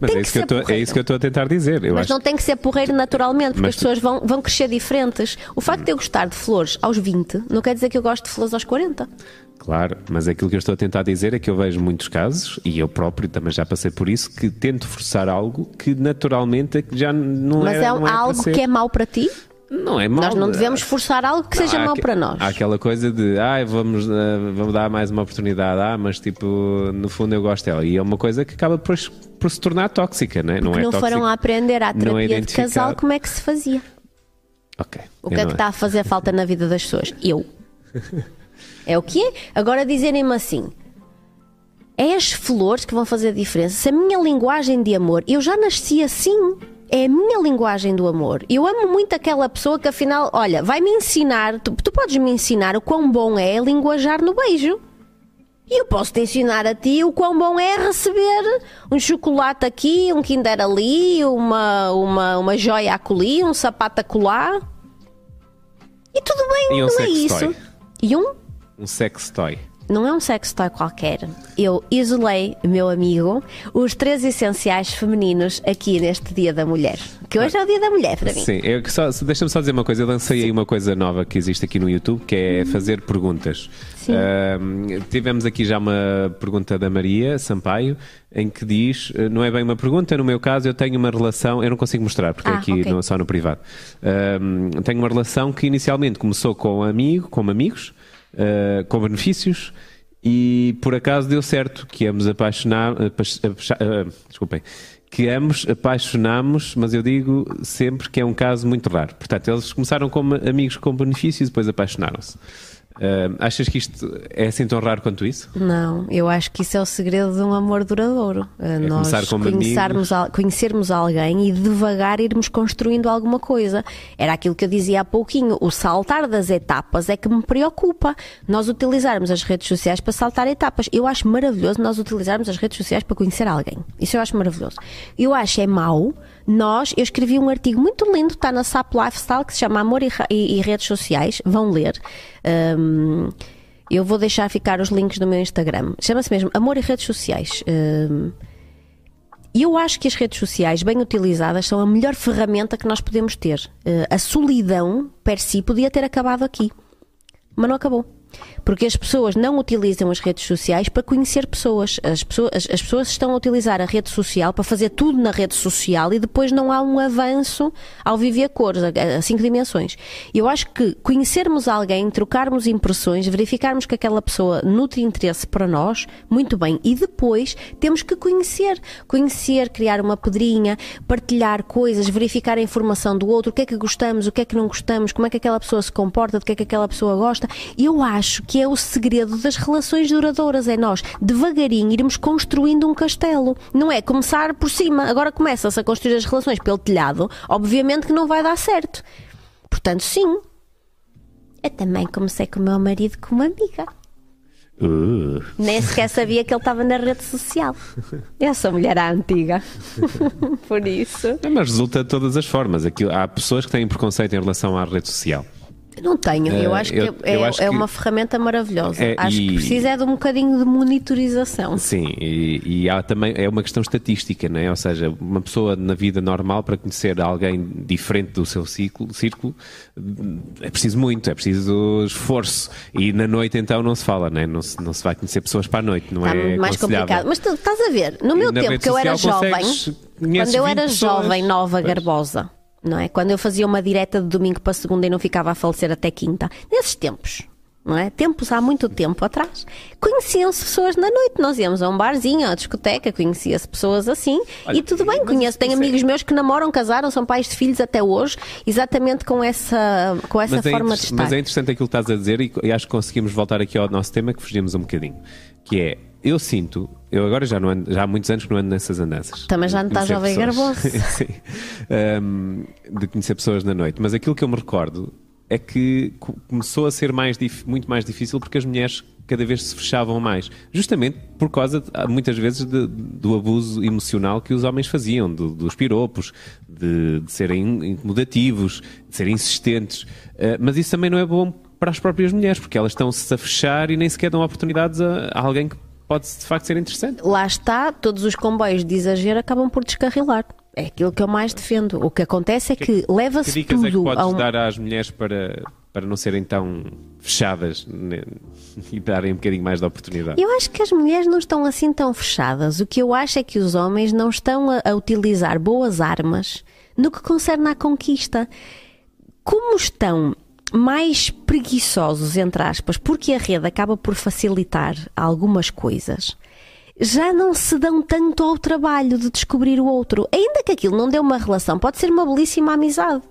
Mas é que isso que, eu tô- é isso que eu estou a tentar dizer. Eu Mas acho não tem que ser porreiro naturalmente, porque Mas as pessoas vão, vão crescer diferentes. O facto Hum. de eu gostar de flores aos 20 não quer dizer que eu gosto de flores aos 40. Claro, mas aquilo que eu estou a tentar dizer é que eu vejo muitos casos, e eu próprio também já passei por isso, que tento forçar algo que naturalmente é já não Mas é, é, não é algo que é mau para ti? Não é mau. Nós não devemos forçar algo que seja Há mau para nós. Há aquela coisa de, ah, vamos, ah, vamos dar mais uma oportunidade, ah, mas tipo, no fundo eu gosto dela. E é uma coisa que acaba por, por se tornar tóxica, não é? não é não foram a aprender à não é terapia de identificado. casal como é que se fazia. O que é não- que está a fazer falta na vida das pessoas? Eu. É o que é? Agora dizerem-me assim. É as flores que vão fazer a diferença. Se a minha linguagem de amor, eu já nasci assim. É a minha linguagem do amor. Eu amo muito aquela pessoa que afinal, olha, vai me ensinar, tu, tu podes me ensinar o quão bom é linguajar no beijo. E eu posso te ensinar a ti o quão bom é receber um chocolate aqui, um Kinder ali, uma, uma, uma joia acolhi, um sapato acolá. E tudo bem, E um não é isso. toy. E um? Um sex toy. Não é um sex toy qualquer. Eu isolei, meu amigo, os três essenciais femininos aqui neste Dia da Mulher. Que hoje é o Dia da Mulher para mim. Sim, deixa-me só dizer uma coisa. Eu lancei aí uma coisa nova que existe aqui no YouTube, que é fazer perguntas. Sim. Ahm, tivemos aqui já uma pergunta da Maria Sampaio, em que diz: eh, não é bem uma pergunta, no meu caso, eu tenho uma relação, eu não consigo mostrar, porque é Ah, aqui ok. não, só no privado. Ahm, tenho uma relação que inicialmente começou com um amigo, como amigos, ah, com benefícios. E por acaso deu certo que ambos apaixonar, apaix- apaix- ah, desculpem, que ambos apaixonamos, mas eu digo sempre que é um caso muito raro. Portanto, eles começaram como amigos com benefícios e depois apaixonaram-se. Ah, achas que isto é assim tão raro quanto isso? Não, eu acho que isso é o segredo de um amor duradouro. Uh, Nós É começar como conhecermos, al- conhecermos alguém e devagar irmos construindo alguma coisa. Era aquilo que eu dizia há pouquinho. O saltar das etapas é que me preocupa. Nós utilizarmos as redes sociais para saltar etapas. Eu acho maravilhoso nós utilizarmos as redes sociais para conhecer alguém. Isso eu acho maravilhoso. Eu acho é mau. Nós, eu escrevi um artigo muito lindo, está na SAP Lifestyle, que se chama Amor e, e- e Redes Sociais. Vão ler. Um, eu vou deixar ficar os links no meu Instagram. Chama-se mesmo Amor e Redes Sociais. Um, E eu acho que as redes sociais, bem utilizadas, são a melhor ferramenta que nós podemos ter. Uh, a solidão, per si, podia ter acabado aqui. Mas não acabou. Porque as pessoas não utilizam as redes sociais para conhecer pessoas. As pessoas, as, as pessoas estão a utilizar a rede social para fazer tudo na rede social e depois não há um avanço ao viver cores, a, a cinco dimensões. Eu acho que conhecermos alguém, trocarmos impressões, verificarmos que aquela pessoa nutre interesse para nós, muito bem. E depois temos que conhecer. Conhecer, criar uma pedrinha, partilhar coisas, verificar a informação do outro, o que é que gostamos, o que é que não gostamos, como é que aquela pessoa se comporta, do que é que aquela pessoa gosta. Eu acho que é o segredo das relações duradouras. É nós, devagarinho, irmos construindo um castelo. Não é começar por cima. Agora começa-se a construir as relações pelo telhado. Obviamente que não vai dar certo. Portanto, sim. Eu também comecei com o meu marido com uma amiga. Uh. Nem sequer sabia que ele estava na rede social. Eu sou mulher à antiga. Por isso. Mas resulta de todas as formas. Aquilo, há pessoas que têm preconceito em relação à rede social. Não tenho, eu Eh, acho que eu- é, eu acho é que- uma ferramenta maravilhosa. É, acho que e- precisa é de um bocadinho de monitorização. Sim, e, e há também é uma questão estatística, não é? Ou seja, uma pessoa na vida normal para conhecer alguém diferente do seu ciclo, círculo é preciso muito, é preciso esforço. E na noite então não se fala, não é? Não se, não se vai conhecer pessoas para a noite, não Está é mais complicado. Mas tu estás a ver, no meu na tempo que eu era jovem, quando eu 20 era pessoas. jovem, nova, Pois. garbosa, não é? Quando eu fazia uma direta de domingo para segunda e não ficava a falecer até quinta, nesses tempos. Não é? Tempos há muito tempo atrás. Conheciam-se pessoas na noite. Nós íamos a um barzinho, à discoteca, conhecia-se pessoas assim. Olha, e tudo bem, conheço. Tenho é- amigos meus que namoram, casaram, são pais de filhos até hoje, exatamente com essa, com essa Mas é, forma de inter- estar. mas é interessante aquilo que estás a dizer e, e acho que conseguimos voltar aqui ao nosso tema que fugimos um bocadinho. Que é, eu sinto, eu agora já, não ando, já há muitos anos que não ando nessas andanças. Também já não estás jovem garboso. Sim. Um, de conhecer pessoas na noite. Mas aquilo que eu me recordo é que co- começou a ser mais muito mais difícil porque as mulheres cada vez se fechavam mais. Justamente por causa, ah, muitas vezes, de- do abuso emocional que os homens faziam, do- dos piropos, de, de serem incomodativos, de serem insistentes. Uh, mas isso também não é bom para as próprias mulheres, porque elas estão-se a fechar e nem sequer dão oportunidades a, a alguém que pode de facto ser interessante. lá está, todos os comboios de exagero acabam por descarrilar. É aquilo que eu mais defendo. O que acontece é que, Que leva-se dicas é que tudo podes a um. dar às mulheres para, para não serem tão fechadas né, e darem um bocadinho mais de oportunidade? Eu acho que as mulheres não estão assim tão fechadas. O que eu acho é que os homens não estão a, a utilizar boas armas no que concerne à conquista. Como estão mais preguiçosos, entre aspas, porque a rede acaba por facilitar algumas coisas, já não se dão tanto ao trabalho de descobrir o outro. Ainda que aquilo não dê uma relação, pode ser uma belíssima amizade.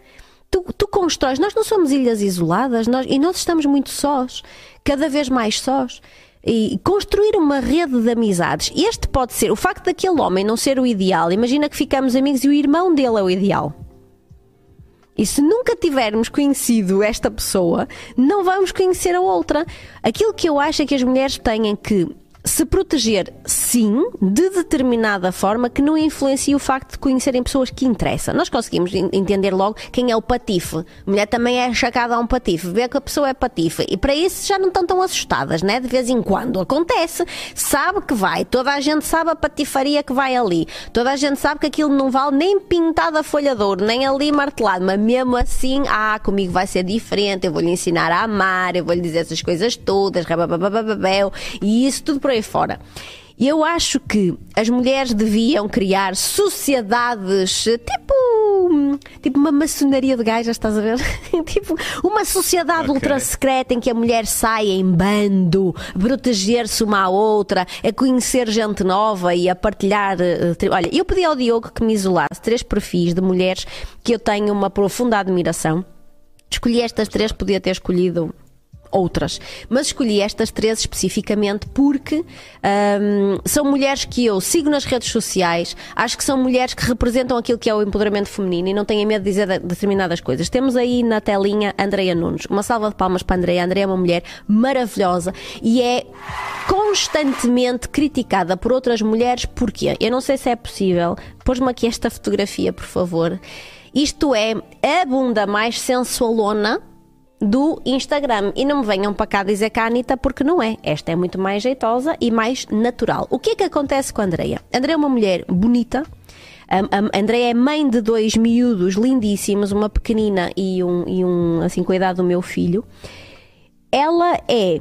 Tu, tu constróis, nós não somos ilhas isoladas nós, e nós estamos muito sós, cada vez mais sós. E construir uma rede de amizades, este pode ser, o facto daquele homem não ser o ideal, imagina que ficamos amigos e o irmão dele é o ideal. E se nunca tivermos conhecido esta pessoa, não vamos conhecer a outra. Aquilo que eu acho é que as mulheres têm que se proteger, sim, de determinada forma que não influencie o facto de conhecerem pessoas que interessam. Nós conseguimos en- entender logo quem é o patife. Mulher também é chegada a um patife, vê que a pessoa é patife. E para isso já não estão tão assustadas, né? De vez em quando acontece, sabe que vai, toda a gente sabe a patifaria que vai ali, toda a gente sabe que aquilo não vale nem pintado a folha de ouro, nem ali martelado, mas mesmo assim, ah, comigo vai ser diferente, eu vou-lhe ensinar a amar, eu vou-lhe dizer essas coisas todas, e isso tudo por aí fora. E Eu acho que as mulheres deviam criar sociedades tipo. Tipo uma maçonaria de gajas, estás a ver? tipo uma sociedade Ok. ultra secreta em que a mulher sai em bando, proteger-se uma à outra, a conhecer gente nova e a partilhar. eh, Olha, eu pedi ao Diogo que me isolasse três perfis de mulheres que eu tenho uma profunda admiração. Escolhi estas três, podia ter escolhido outras, mas escolhi estas três especificamente porque hum, são mulheres que eu sigo nas redes sociais, acho que são mulheres que representam aquilo que é o empoderamento feminino e não tenho medo de dizer de- determinadas coisas. Temos aí na telinha Andreia Nunes. Uma salva de palmas para a Andreia. A Andreia é uma mulher maravilhosa e é constantemente criticada por outras mulheres. Porquê? Eu não sei se é possível. Pôs-me aqui esta fotografia, por favor. Isto é a bunda mais sensualona do Instagram. E não me venham para cá dizer que a Anitta, porque não é. Esta é muito mais jeitosa e mais natural. O que é que acontece com a Andreia? A Andreia é uma mulher bonita. A, a Andreia é mãe de dois miúdos lindíssimos, uma pequenina e um, e um assim, com a idade do meu filho. ela é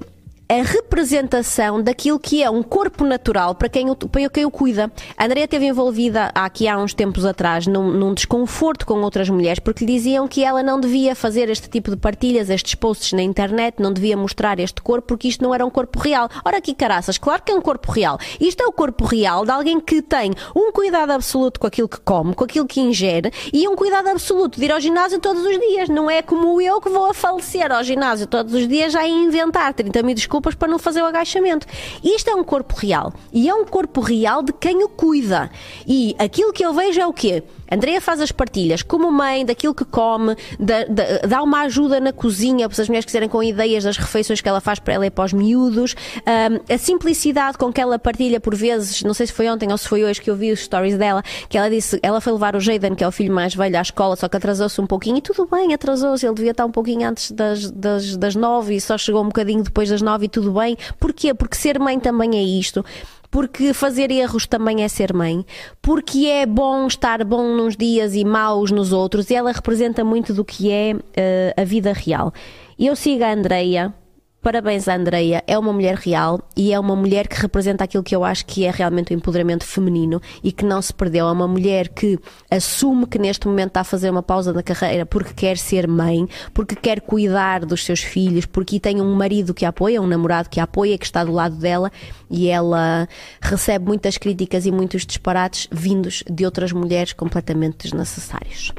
a representação daquilo que é um corpo natural para quem o, para quem o cuida. A Andrea esteve envolvida aqui há uns tempos atrás num, num, desconforto com outras mulheres porque lhe diziam que ela não devia fazer este tipo de partilhas, estes posts na internet, não devia mostrar este corpo porque isto não era um corpo real. Ora aqui, caraças, claro que é um corpo real. Isto é o corpo real de alguém que tem um cuidado absoluto com aquilo que come, com aquilo que ingere e um cuidado absoluto de ir ao ginásio todos os dias. Não é como eu que vou a falecer ao ginásio todos os dias a inventar 30 mil desculpas desculpas para não fazer o agachamento. Isto é um corpo real. E é um corpo real de quem o cuida. E aquilo que eu vejo é o quê? Andrea faz as partilhas como mãe daquilo que come, dá, dá, uma ajuda na cozinha, para as mulheres quiserem com ideias das refeições que ela faz para ela e para os miúdos. Um, a simplicidade com que ela partilha por vezes, não sei se foi ontem ou se foi hoje que eu vi os stories dela, que ela disse, ela foi levar o Jaden, que é o filho mais velho, à escola, só que atrasou-se um pouquinho e tudo bem, atrasou-se, ele devia estar um pouquinho antes das, das, das nove e só chegou um bocadinho depois das nove e tudo bem. Porquê? Porque ser mãe também é isto porque fazer erros também é ser mãe, porque é bom estar bom nos dias e maus nos outros, e ela representa muito do que é uh, a vida real. Eu sigo a Andreia Parabéns à Andreia, é uma mulher real e é uma mulher que representa aquilo que eu acho que é realmente o empoderamento feminino e que não se perdeu. É uma mulher que assume que neste momento está a fazer uma pausa na carreira porque quer ser mãe, porque quer cuidar dos seus filhos, porque tem um marido que a apoia, um namorado que a apoia, que está do lado dela e ela recebe muitas críticas e muitos disparates vindos de outras mulheres completamente desnecessários.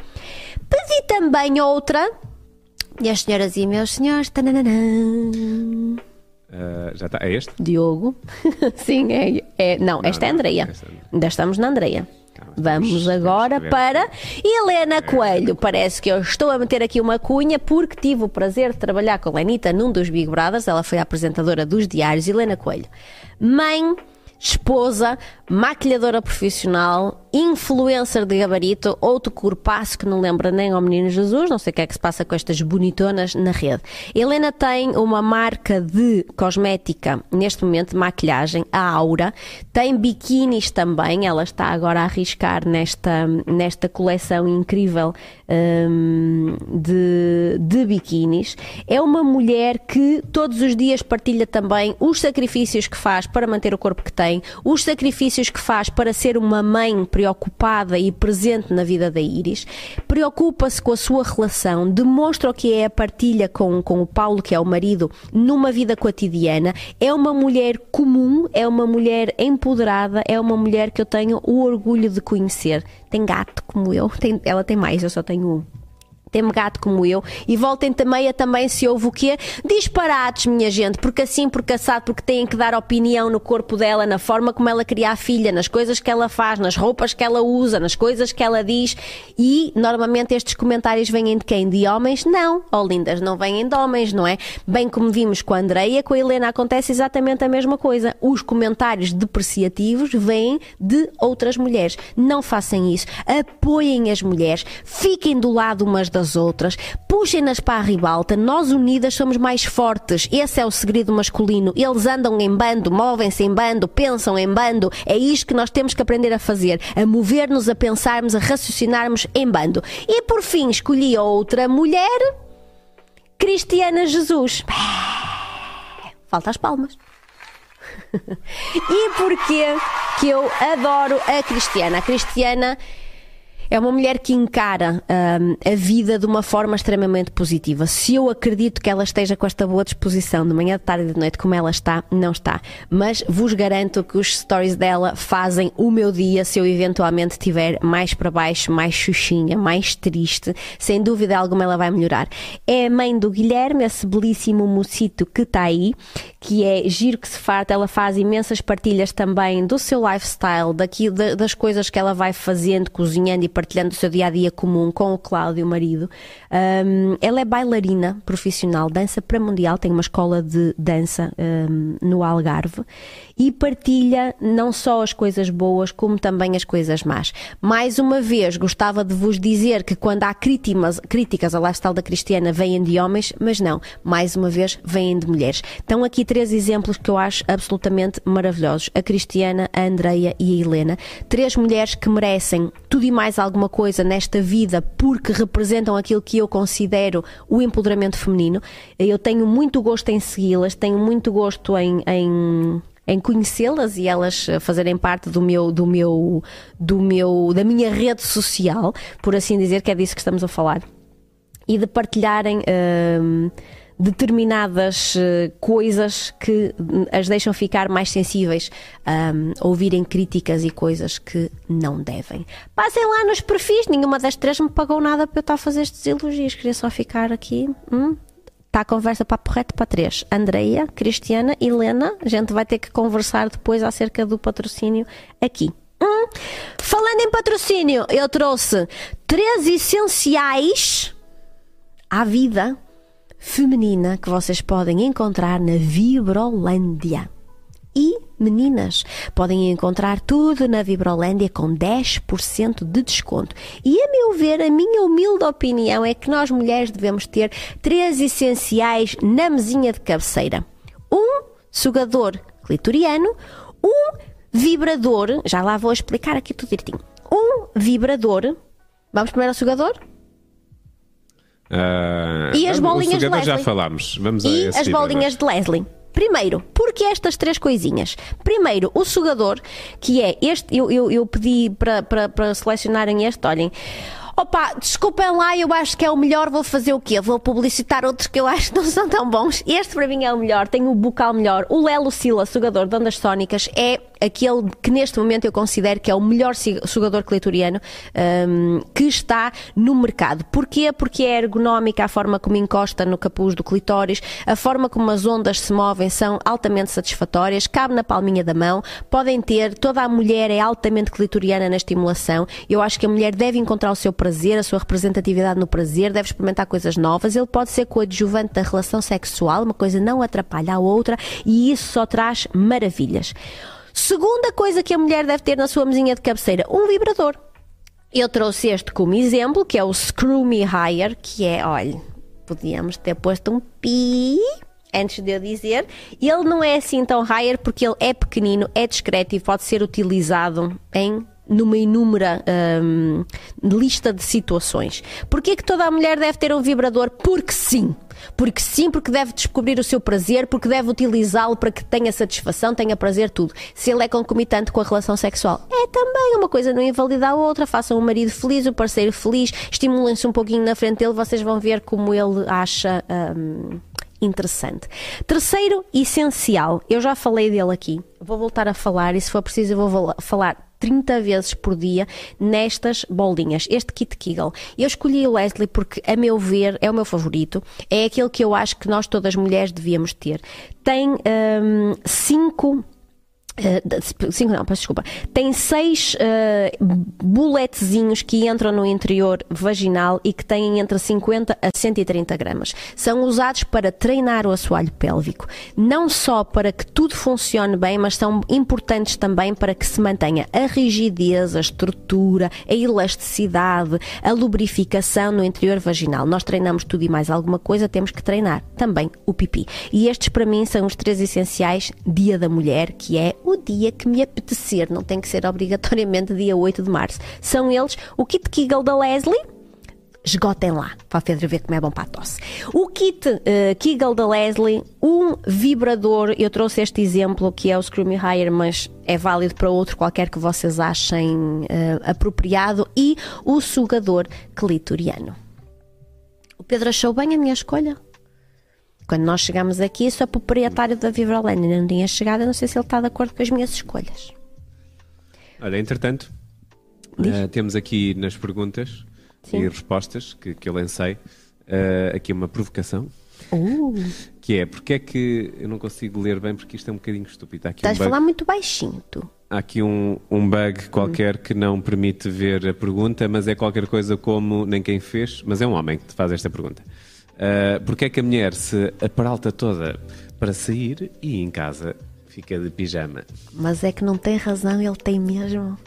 Pedi também outra e as senhoras e meus senhores. Uh, já está. É este? Diogo. Sim, é, é. Não, não esta é a Andreia. Ainda estamos na Andreia. Vamos agora para Helena Coelho. Parece que eu estou a meter aqui uma cunha porque tive o prazer de trabalhar com a Lenita num dos Big Brothers. Ela foi a apresentadora dos diários. Helena Coelho. Mãe, esposa, maquilhadora profissional, influencer de gabarito, outro corpaço que não lembra nem ao Menino Jesus, não sei o que é que se passa com estas bonitonas na rede. Helena tem uma marca de cosmética, neste momento de maquilhagem, a Aura, tem biquínis também, ela está agora a arriscar nesta, nesta coleção incrível um, de, de biquínis. É uma mulher que todos os dias partilha também os sacrifícios que faz para manter o corpo que tem, os sacrifícios que faz para ser uma mãe preocupada e presente na vida da Iris, preocupa-se com a sua relação, demonstra o que é a partilha com, com o Paulo, que é o marido, numa vida cotidiana. É uma mulher comum, é uma mulher empoderada, é uma mulher que eu tenho o orgulho de conhecer. Tem gato como eu, tem, ela tem mais, eu só tenho um tem gato como eu e voltem também a também se houve o quê? Disparates, minha gente, porque assim, porque assado, porque têm que dar opinião no corpo dela, na forma como ela cria a filha, nas coisas que ela faz, nas roupas que ela usa, nas coisas que ela diz e normalmente estes comentários vêm de quem? De homens? Não, oh lindas, não vêm de homens, não é? Bem como vimos com a Andreia, com a Helena acontece exatamente a mesma coisa. Os comentários depreciativos vêm de outras mulheres. Não façam isso. Apoiem as mulheres, fiquem do lado umas das das outras, puxem-nas para a ribalta, nós unidas somos mais fortes. Esse é o segredo masculino. Eles andam em bando, movem-se em bando, pensam em bando. É isto que nós temos que aprender a fazer, a mover-nos, a pensarmos, a raciocinarmos em bando. E por fim escolhi outra mulher, Cristiana Jesus. Falta as palmas. e porquê que eu adoro a Cristiana? A Cristiana é uma mulher que encara um, a vida de uma forma extremamente positiva. Se eu acredito que ela esteja com esta boa disposição de manhã, de tarde e de noite, como ela está, não está. Mas vos garanto que os stories dela fazem o meu dia se eu eventualmente estiver mais para baixo, mais xuxinha, mais triste. Sem dúvida alguma ela vai melhorar. É a mãe do Guilherme, esse belíssimo mocito que está aí, que é giro que se farta. Ela faz imensas partilhas também do seu lifestyle, daqui, das coisas que ela vai fazendo, cozinhando e partilhando o seu dia a dia comum com o Cláudio, o marido. Um, ela é bailarina profissional, dança para mundial, tem uma escola de dança um, no Algarve e partilha não só as coisas boas, como também as coisas más. Mais uma vez, gostava de vos dizer que quando há críticas, críticas ao lifestyle da Cristiana, vêm de homens, mas não, mais uma vez, vêm de mulheres. Estão aqui três exemplos que eu acho absolutamente maravilhosos: a Cristiana, a Andreia e a Helena. Três mulheres que merecem tudo e mais algo alguma coisa nesta vida porque representam aquilo que eu considero o empoderamento feminino. Eu tenho muito gosto em segui-las, tenho muito gosto em, em em conhecê-las e elas eh, fazerem parte do meu, do meu, do meu, da minha rede social, por assim dizer, que é disso que estamos a falar, e de partilharem. Uh, determinadas uh, coisas que as deixam ficar mais sensíveis a ouvirem críticas e coisas que não devem. Passem lá nos perfis, nenhuma das três me pagou nada para eu estar a fazer estes elogios, queria só ficar aqui. Hum? Está a conversa papo reto para três. Andreia, Cristiana, Helena. A gente vai ter que conversar depois acerca do patrocínio aqui. Hum. Falando em patrocínio, eu trouxe três essenciais à vida feminina que vocês podem encontrar na Vibrolândia. E, meninas, podem encontrar tudo na Vibrolândia com 10% de desconto. E, a meu ver, a minha humilde opinião é que nós mulheres devemos ter três essenciais na mesinha de cabeceira: um sugador clitoriano, um vibrador, já lá vou explicar aqui tudo direitinho. Um vibrador. Vamos primeiro ao sugador? Uh, e as bolinhas de Leslie. já falámos. Vamos e as bolinhas de Leslie. Primeiro, porque estas três coisinhas? Primeiro, o sugador, que é este, eu, eu, eu pedi para, para, para selecionarem este, olhem. Opa, desculpem lá, eu acho que é o melhor, vou fazer o quê? Vou publicitar outros que eu acho que não são tão bons. Este para mim é o melhor, tem o bucal melhor. O Lelo Sila, sugador de ondas sónicas, é aquele que neste momento eu considero que é o melhor sugador clitoriano um, que está no mercado. Porquê? Porque é ergonómica a forma como encosta no capuz do clitóris, a forma como as ondas se movem são altamente satisfatórias, cabe na palminha da mão, podem ter, toda a mulher é altamente clitoriana na estimulação. Eu acho que a mulher deve encontrar o seu prazer, a sua representatividade no prazer, deve experimentar coisas novas. Ele pode ser coadjuvante da relação sexual, uma coisa não atrapalha a outra e isso só traz maravilhas. Segunda coisa que a mulher deve ter na sua mesinha de cabeceira: um vibrador. Eu trouxe este como exemplo, que é o Screw Me Higher, que é, olha, podíamos ter posto um pi antes de eu dizer. Ele não é assim tão higher porque ele é pequenino, é discreto e pode ser utilizado em numa inúmera um, lista de situações. Porquê que toda a mulher deve ter um vibrador? Porque sim. Porque sim, porque deve descobrir o seu prazer, porque deve utilizá-lo para que tenha satisfação, tenha prazer, tudo. Se ele é concomitante com a relação sexual, é também uma coisa não invalida a outra. Façam o marido feliz, o parceiro feliz, estimulem-se um pouquinho na frente dele, vocês vão ver como ele acha. Um, interessante. Terceiro, essencial. Eu já falei dele aqui. Vou voltar a falar e se for preciso eu vou falar 30 vezes por dia nestas bolinhas. Este kit Kegel. Eu escolhi o Leslie porque, a meu ver, é o meu favorito. É aquele que eu acho que nós, todas as mulheres, devíamos ter. Tem um, cinco Uh, cinco não, peço desculpa. Tem seis uh, buletezinhos que entram no interior vaginal e que têm entre 50 a 130 gramas. São usados para treinar o assoalho pélvico. Não só para que tudo funcione bem, mas são importantes também para que se mantenha a rigidez, a estrutura, a elasticidade, a lubrificação no interior vaginal. Nós treinamos tudo e mais alguma coisa, temos que treinar também o pipi. E estes, para mim, são os três essenciais Dia da Mulher, que é o dia que me apetecer, não tem que ser obrigatoriamente dia 8 de março. São eles o kit Kegel da Leslie, esgotem lá, para o Pedro ver como é bom para a tosse. O kit uh, Kegel da Leslie, um vibrador, eu trouxe este exemplo que é o Screw Me Higher, mas é válido para outro qualquer que vocês achem uh, apropriado, e o sugador clitoriano. O Pedro achou bem a minha escolha? Quando nós chegamos aqui, sou proprietário da Vibrolene, ainda não tinha chegado, não sei se ele está de acordo com as minhas escolhas. Olha, entretanto, uh, temos aqui nas perguntas Sim. e respostas que, que eu lancei uh, aqui uma provocação. Uh. Que é, porque é que eu não consigo ler bem porque isto é um bocadinho estúpido. Aqui Estás um a falar muito baixinho, tu. Há aqui um, um bug qualquer hum. que não permite ver a pergunta, mas é qualquer coisa como nem quem fez, mas é um homem que te faz esta pergunta. Uh, porque é que a mulher se aparalta toda para sair e em casa fica de pijama? Mas é que não tem razão, ele tem mesmo.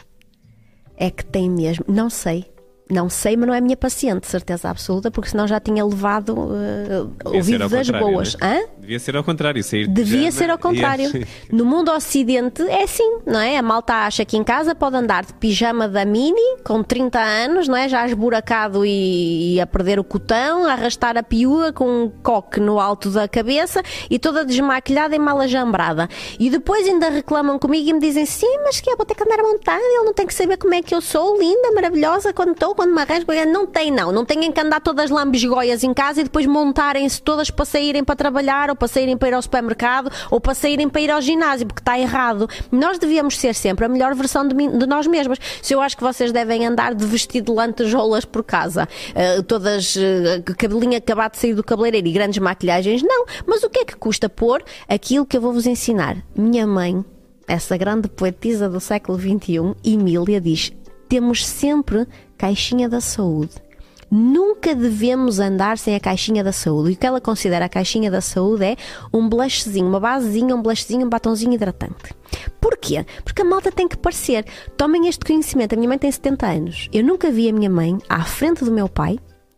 É que tem mesmo. Não sei. Não sei, mas não é minha paciente, certeza absoluta, porque senão já tinha levado uh, ouvido das boas. Né? Hã? Devia ser ao contrário, sair de Devia pijama ser ao contrário. No mundo ocidente é assim, não é? A malta acha que em casa pode andar de pijama da mini, com 30 anos, não é? Já esburacado e, e a perder o cotão, a arrastar a piúa com um coque no alto da cabeça e toda desmaquilhada e mal ajambrada. E depois ainda reclamam comigo e me dizem: sim, mas que é, vou ter que andar a montar, ele não tem que saber como é que eu sou, linda, maravilhosa, quando estou, quando me arranjo. Não tem, não. Não têm que andar todas lambisgoias em casa e depois montarem-se todas para saírem para trabalhar ou para saírem para ir ao supermercado ou para saírem para ir ao ginásio, porque está errado. Nós devíamos ser sempre a melhor versão de, mim- de nós mesmas. Se eu acho que vocês devem andar de vestido de lantejoulas por casa, eh, todas eh, cabelinho acabado de sair do cabeleireiro e grandes maquilhagens, não. Mas o que é que custa pôr aquilo que eu vou-vos ensinar? Minha mãe, essa grande poetisa do século XXI, Emília, diz: temos sempre caixinha da saúde. Nunca devemos andar sem a caixinha da saúde. E o que ela considera a caixinha da saúde é um blushzinho, uma basezinha, um blushzinho, um batonzinho hidratante. Porquê? Porque a malta tem que parecer. Tomem este conhecimento. A minha mãe tem 70 anos. Eu nunca vi a minha mãe à frente do meu pai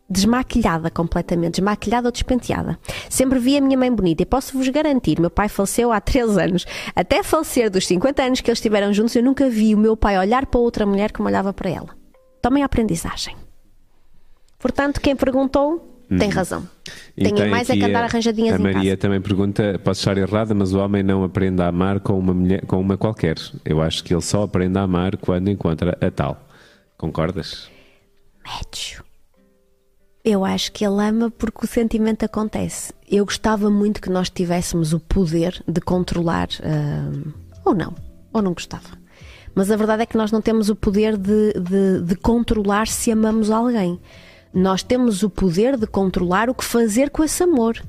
desmaquilhada completamente, desmaquilhada ou despenteada. Sempre vi a minha mãe bonita e posso-vos garantir, meu pai faleceu há 3 anos. Até falecer dos 50 anos que eles estiveram juntos, eu nunca vi o meu pai olhar para outra mulher como olhava para ela. Tomem a aprendizagem. Portanto, quem perguntou tem razão. E Tenho tem mais é que andar a- arranjadinhas A Maria também pergunta: posso estar errada, mas o homem não aprende a amar com uma, mulher, com uma qualquer. Eu acho que ele só aprende a amar quando encontra a tal. Concordas? Médio. Eu acho que ele ama porque o sentimento acontece. Eu gostava muito que nós tivéssemos o poder de controlar, hum, ou não, ou não gostava. Mas a verdade é que nós não temos o poder de, de- de controlar se amamos alguém. Nós temos o poder de controlar o que fazer com esse amor.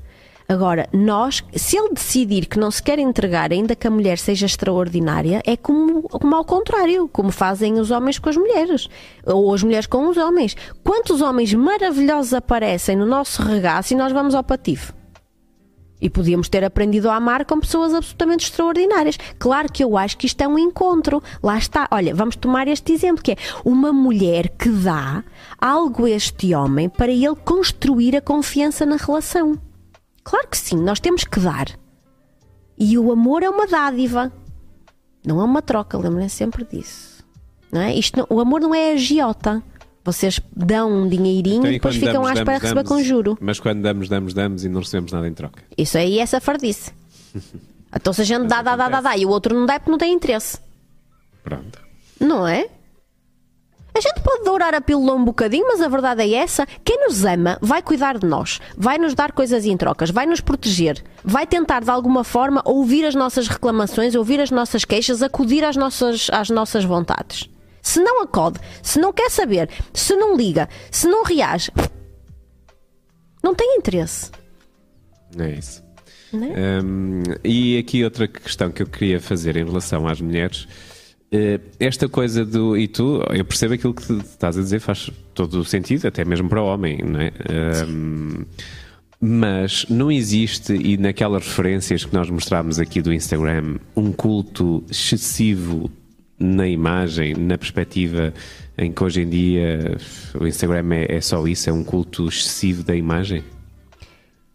Agora, nós, se ele decidir que não se quer entregar, ainda que a mulher seja extraordinária, é como, como ao contrário, como fazem os homens com as mulheres, ou as mulheres com os homens. Quantos homens maravilhosos aparecem no nosso regaço e nós vamos ao patife? E podíamos ter aprendido a amar com pessoas absolutamente extraordinárias. Claro que eu acho que isto é um encontro. Lá está. Olha, vamos tomar este exemplo, que é uma mulher que dá algo a este homem para ele construir a confiança na relação. Claro que sim, nós temos que dar. E o amor é uma dádiva. Não é uma troca, lembrem sempre disso. Não é? Isto não- o amor não é agiota. Vocês dão um dinheirinho Então, e depois ficam damos, à espera damos, receber com damos, juro. Mas quando damos, damos, damos e não recebemos nada em troca. Isso aí é safardice. Então se a gente dá, dá, dá, dá, dá e o outro não dá é porque não tem interesse. Pronto. Não é? A gente pode dourar a pílula um bocadinho, mas a verdade é essa. Quem nos ama vai cuidar de nós, vai nos dar coisas em trocas, vai nos proteger, vai tentar de alguma forma ouvir as nossas reclamações, ouvir as nossas queixas, acudir às nossas, às nossas vontades. Se não acode, se não quer saber, se não liga, se não reage, não tem interesse. É isso. Não é? Hum, e aqui outra questão que eu queria fazer em relação às mulheres. eh, Esta coisa do. E tu, eu percebo aquilo que tu estás a dizer, faz todo o sentido, até mesmo para o homem, não é? Hum, mas não existe, e naquelas referências que nós mostrámos aqui do Instagram, um culto excessivo na imagem, na perspectiva em que hoje em dia o Instagram é, é só isso, é um culto excessivo da imagem?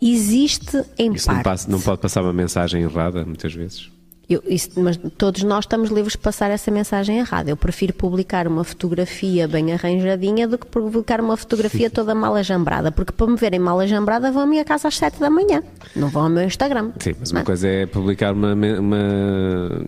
Existe em Isso não, parte. passa- não pode passar uma mensagem errada, muitas vezes. Eu- isso- mas todos nós estamos livres de passar essa mensagem errada. Eu prefiro publicar uma fotografia bem arranjadinha do que publicar uma fotografia toda mal ajambrada. Porque para me verem mal ajambrada vão à minha casa às 7 da manhã. Não vão ao meu Instagram. Sim, mas Não uma é? coisa é publicar uma, uma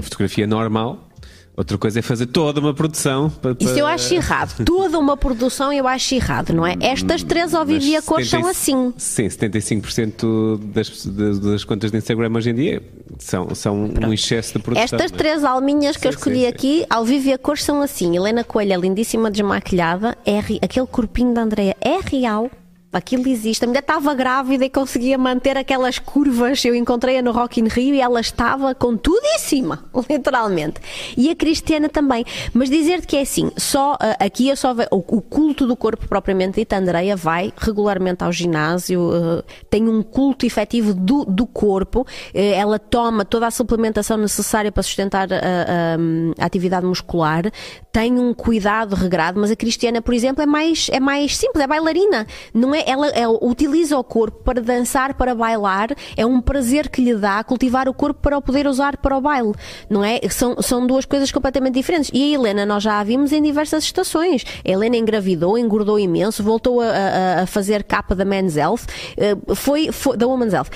fotografia normal, outra coisa é fazer toda uma produção. Para, Isso eu para- acho errado. Toda uma produção eu acho errado, não é? Estas três ao vivo e a cor são 75 assim. Sim, 75% das, das, das contas de Instagram hoje em dia são, são um excesso de produção. Estas é? três alminhas que eu Sim, escolhi sim, sim. aqui, ao vivo e a cor, são assim. Helena Coelho é lindíssima, desmaquilhada. É Aquele corpinho da Andreia é real. Aquilo existe. A mulher estava grávida e conseguia manter aquelas curvas. Eu encontrei-a no Rock in Rio e ela estava com tudo em cima, literalmente. E a Cristiana também. Mas dizer-te que é assim, só ah, aqui eu só ve- o, culto do corpo propriamente dito, a vai regularmente ao ginásio, ah, tem um culto efetivo do, do corpo, eh, ela toma toda a suplementação necessária para sustentar a- a atividade muscular, tem um cuidado regrado, mas a Cristiana, por exemplo, é mais, é mais simples, é bailarina. Não é, é? Ela é, utiliza o corpo para dançar, para bailar, é um prazer que lhe dá cultivar o corpo para o poder usar para o baile, não é? São, são duas coisas completamente diferentes. E a Helena, nós já a vimos em diversas estações. A Helena engravidou, engordou imenso, voltou a, a, a fazer capa da Men's Health, eh, foi, foi, da Woman's Health.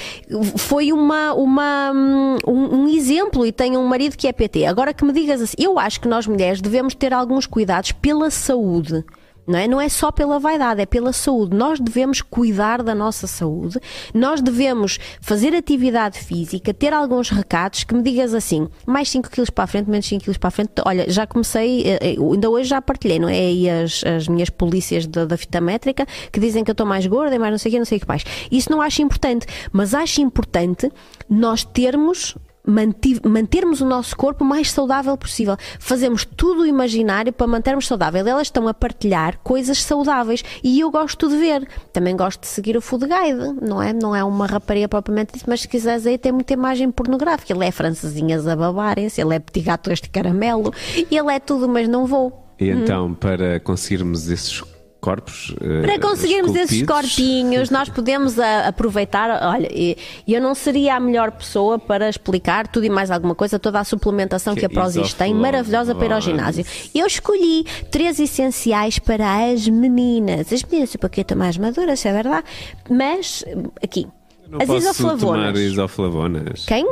Foi uma, uma, um, um exemplo e tem um marido que é PT. Agora que me digas assim, eu acho que nós mulheres devemos ter alguns cuidados pela saúde. Não é? não é só pela vaidade, é pela saúde. Nós devemos cuidar da nossa saúde, nós devemos fazer atividade física, ter alguns recados que me digas assim, mais 5 quilos para a frente, menos 5 quilos para a frente. Olha, já comecei, eh, eh, ainda hoje já partilhei, não é? E as, as minhas polícias da, da fita métrica que dizem que eu estou mais gorda e mais não sei o que, não sei o que mais. Isso não acho importante, mas acho importante nós termos mantermos o nosso corpo o mais saudável possível. Fazemos tudo o imaginário para mantermos saudável. Elas estão a partilhar coisas saudáveis e eu gosto de ver. Também gosto de seguir o Food Guide, não é? Não é uma rapariga propriamente dito, mas se quiseres aí tem muita imagem pornográfica. Ele é francesinhas a babarem-se, ele é petit gato este caramelo, ele é tudo, mas não vou. E então, para conseguirmos esses corpos. Eh, Para conseguirmos esses corpinhos, nós podemos a, aproveitar. Olha, eu não seria a melhor pessoa para explicar tudo e mais alguma coisa, toda a suplementação que, que a Prozis tem, maravilhosa para ir ao ginásio. Eu escolhi três essenciais para as meninas. As meninas um pouquinho mais maduras, é verdade, mas aqui. as isoflavonas. isoflavonas. Quem?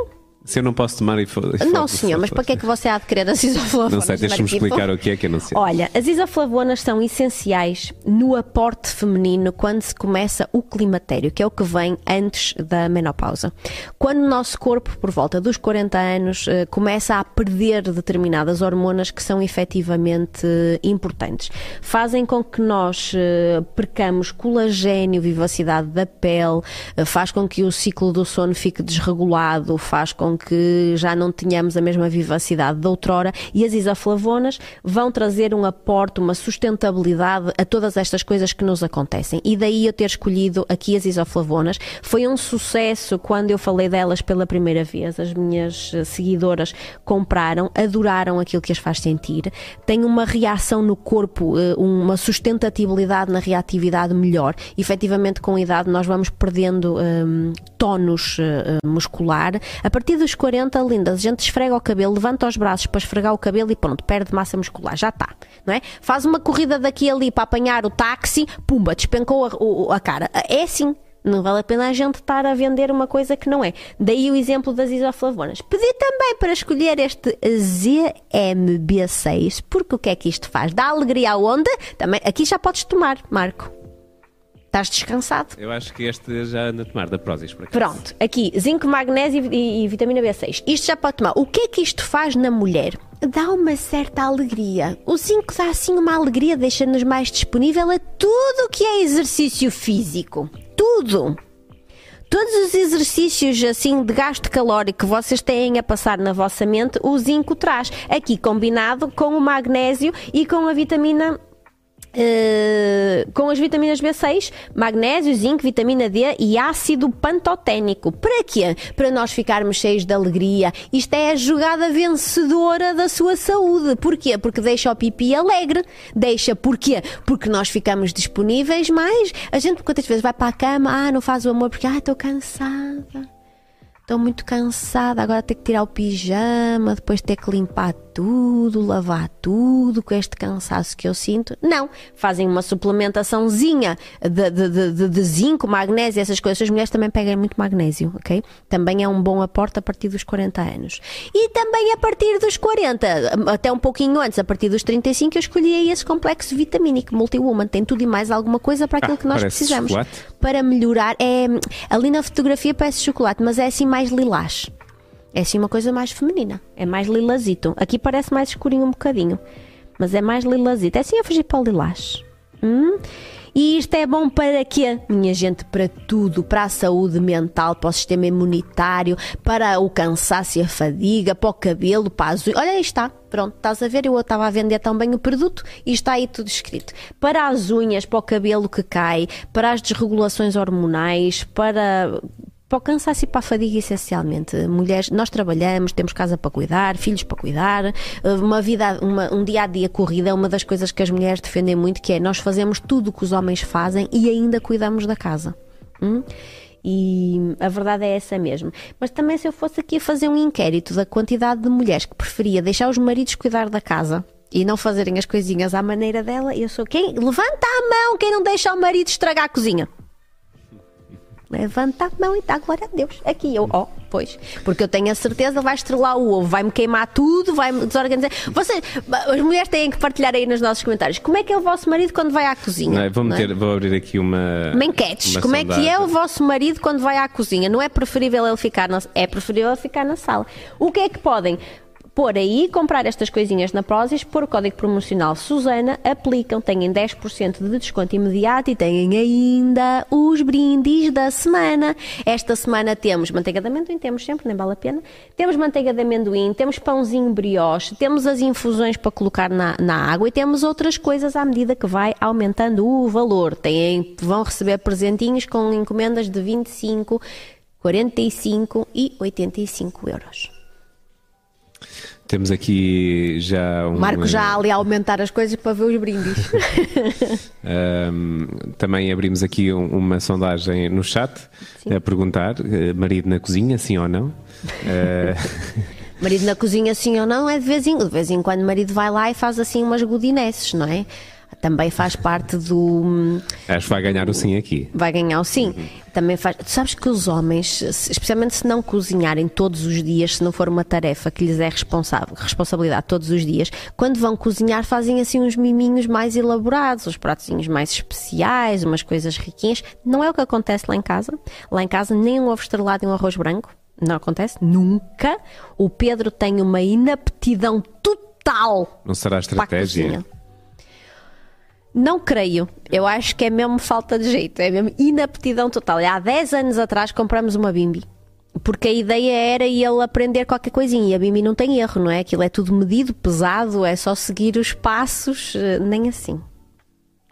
Se eu não posso tomar e Não, senhor, mas para que é que você há de querer as isoflavonas? Não sei, deixa-me explicar o que é que eu não sei. Olha, as isoflavonas são essenciais no aporte feminino quando se começa o climatério, que é o que vem antes da menopausa. Quando o nosso corpo, por volta dos 40 anos, eh, começa a perder determinadas hormonas que são efetivamente importantes, fazem com que nós eh, percamos colagênio, vivacidade da pele, eh, faz com que o ciclo do sono fique desregulado, faz com que já não tenhamos a mesma vivacidade de outrora e as isoflavonas vão trazer um aporte, uma sustentabilidade a todas estas coisas que nos acontecem. E daí eu ter escolhido aqui as isoflavonas. Foi um sucesso quando eu falei delas pela primeira vez. As minhas eh, seguidoras compraram, adoraram aquilo que as faz sentir. Tem uma reação no corpo, eh, uma sustentabilidade na reatividade melhor. Efetivamente, com a idade, nós vamos perdendo um, tónus uh, muscular. A partir dos 40, lindas, a gente esfrega o cabelo, levanta os braços para esfregar o cabelo e pronto, perde massa muscular, já está, não é? Faz uma corrida daqui ali para apanhar o táxi, pumba, despencou a, a cara. É assim, não vale a pena a gente estar a vender uma coisa que não é. Daí o exemplo das isoflavonas. Pedi também para escolher este ZMB6, porque o que é que isto faz? Dá alegria aonde? Também, aqui já podes tomar, Marco. Estás descansado? Eu acho que este já anda a tomar da Prozis. Por Pronto, aqui zinco, magnésio e, e vitamina B6. Isto já pode tomar. O que é que isto faz na mulher? dá uma certa alegria. O zinco dá assim uma alegria, deixa-nos mais disponível a tudo o que é exercício físico. Tudo. Todos os exercícios assim de gasto calórico que vocês têm a passar na vossa mente, o zinco traz. Aqui combinado com o magnésio e com a vitamina Uh, com as vitaminas B6, magnésio, zinco, vitamina D e ácido pantoténico. Para quê? Para nós ficarmos cheios de alegria. Isto é a jogada vencedora da sua saúde. Porquê? Porque deixa o pipi alegre. Deixa porquê? Porque nós ficamos disponíveis mais. A gente quantas vezes vai para a cama, ah, não faz o amor porque ah, estou cansada. Estou muito cansada, agora ter que tirar o pijama, depois ter que limpar tudo, lavar tudo com este cansaço que eu sinto. Não, fazem uma suplementaçãozinha de, de, de, de zinco, magnésio, essas coisas. As mulheres também pegam muito magnésio, ok? Também é um bom aporte a partir dos 40 anos. E também a partir dos 40, até um pouquinho antes, a partir dos 35, eu escolhi aí esse complexo vitamínico multi-woman. Tem tudo e mais alguma coisa para aquilo ah, que nós precisamos. Chocolate. Para melhorar. É, ali na fotografia parece chocolate, mas é assim mais lilás. É assim uma coisa mais feminina. É mais lilazito. Aqui parece mais escurinho um bocadinho. Mas é mais lilazito. É assim a fugir para o lilás. Hum? E isto é bom para quê? Minha gente, para tudo, para a saúde mental, para o sistema imunitário, para o cansaço e a fadiga, para o cabelo, para as unhas. Olha, aí está. Pronto, estás a ver? Eu estava a vender também o produto e está aí tudo escrito. Para as unhas, para o cabelo que cai, para as desregulações hormonais, para para o cansaço e para a fadiga, essencialmente. Mulheres, nós trabalhamos, temos casa para cuidar, filhos para cuidar, uma vida, uma, um dia a dia corrida é uma das coisas que as mulheres defendem muito, que é nós fazemos tudo o que os homens fazem e ainda cuidamos da casa. Hum? E a verdade é essa mesmo. Mas também, se eu fosse aqui a fazer um inquérito da quantidade de mulheres que preferia deixar os maridos cuidar da casa e não fazerem as coisinhas à maneira dela, eu sou quem? Levanta a mão quem não deixa o marido estragar a cozinha. Levanta a mão e dá glória a Deus. Aqui eu, ó, oh, pois. Porque eu tenho a certeza, vai estrelar o ovo, vai-me queimar tudo, vai-me desorganizar. Vocês, as mulheres têm que partilhar aí nos nossos comentários. Como é que é o vosso marido quando vai à cozinha? Não, vou, meter, não é? vou abrir aqui uma. Uma enquetes. Uma Como sondagem. é que é o vosso marido quando vai à cozinha? Não é preferível ele ficar na, é preferível ele ficar na sala. O que é que podem? Pôr aí, comprar estas coisinhas na Prozis, pôr o código promocional Susana, aplicam, têm 10% de desconto imediato e têm ainda os brindes da semana. Esta semana temos manteiga de amendoim, temos sempre, nem vale a pena. Temos manteiga de amendoim, temos pãozinho brioche, temos as infusões para colocar na, na água e temos outras coisas à medida que vai aumentando o valor. Têm, vão receber presentinhos com encomendas de 25, 45 e 85 euros. Temos aqui já um. Marco já ali a aumentar as coisas para ver os brindes. um, também abrimos aqui um, uma sondagem no chat sim. a perguntar: eh, marido na cozinha, sim ou não? uh... marido na cozinha, sim ou não? É de vez em, de vez em quando o marido vai lá e faz assim umas gudinesses, não é? Também faz parte do. Acho que vai ganhar o sim aqui. Vai ganhar o sim. Uhum. Também faz. Tu sabes que os homens, especialmente se não cozinharem todos os dias, se não for uma tarefa que lhes é responsável, responsabilidade todos os dias, quando vão cozinhar fazem assim uns miminhos mais elaborados, uns pratinhos mais especiais, umas coisas riquinhas. Não é o que acontece lá em casa. Lá em casa nem um ovo estrelado e um arroz branco. Não acontece nunca. O Pedro tem uma inaptidão total. Não será estratégia? Não creio. Eu acho que é mesmo falta de jeito, é mesmo inaptidão total. Há 10 anos atrás compramos uma Bimbi. Porque a ideia era ele aprender qualquer coisinha. E a Bimbi não tem erro, não é? Aquilo é tudo medido, pesado, é só seguir os passos, eh, nem assim.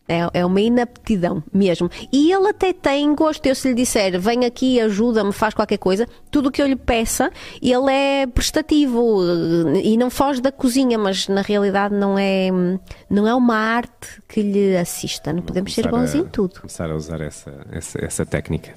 É, é uma inaptidão mesmo. E ele até tem gosto. Eu, se lhe disser, vem aqui, ajuda-me, faz qualquer coisa, tudo o que eu lhe peça, ele é prestativo eh, e não foge da cozinha, mas na realidade não é, não é uma arte que lhe assista. Não podemos ser bons a, em tudo. Começar a usar essa, essa, essa técnica.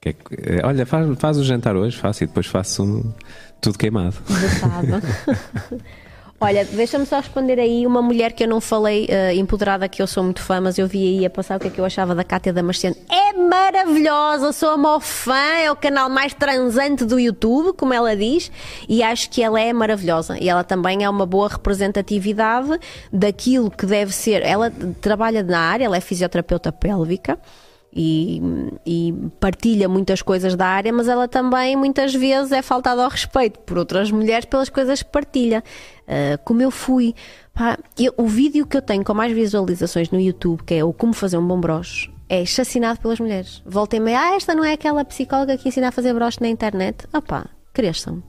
Que é, eh, olha, faz, faz o jantar hoje, faço e depois faço um, tudo queimado. Olha, deixa-me só responder aí uma mulher que eu não falei, uh, empoderada, que eu sou muito fã, mas eu vi aí a passar o que é que eu achava da Cátia Damasceno. É maravilhosa, sou a maior fã, é o canal mais transante do YouTube, como ela diz, e acho que ela é maravilhosa. E ela também é uma boa representatividade daquilo que deve ser. Ela trabalha na área, ela é fisioterapeuta pélvica e, e, partilha muitas coisas da área, mas ela também muitas vezes é faltada ao respeito por outras mulheres pelas coisas que partilha. Uh, como eu fui. Pá, eu, o vídeo que eu tenho com mais visualizações no YouTube, que é o Como Fazer um Bom Broche, é chacinado pelas mulheres. Voltem meio, ah, esta não é aquela psicóloga que ensina a fazer broche na internet. Opá, cresçam.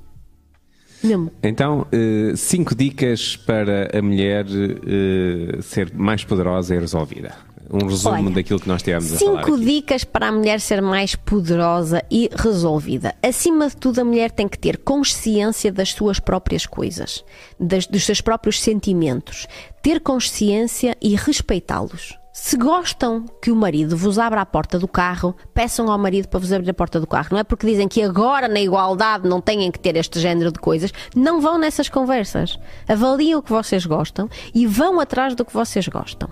Mesmo. Então, uh, cinco dicas para a mulher uh, ser mais poderosa e resolvida um resumo Olha, daquilo que nós tivemos a falar. Cinco dicas para a mulher ser mais poderosa e resolvida. Acima de tudo, a mulher tem que ter consciência das suas próprias coisas, das, dos seus próprios sentimentos, ter consciência e respeitá-los. Se gostam que o marido vos abra a porta do carro, peçam ao marido para vos abrir a porta do carro. Não é porque dizem que agora na igualdade não têm que ter este género de coisas. Não vão nessas conversas. Avaliem o que vocês gostam e vão atrás do que vocês gostam.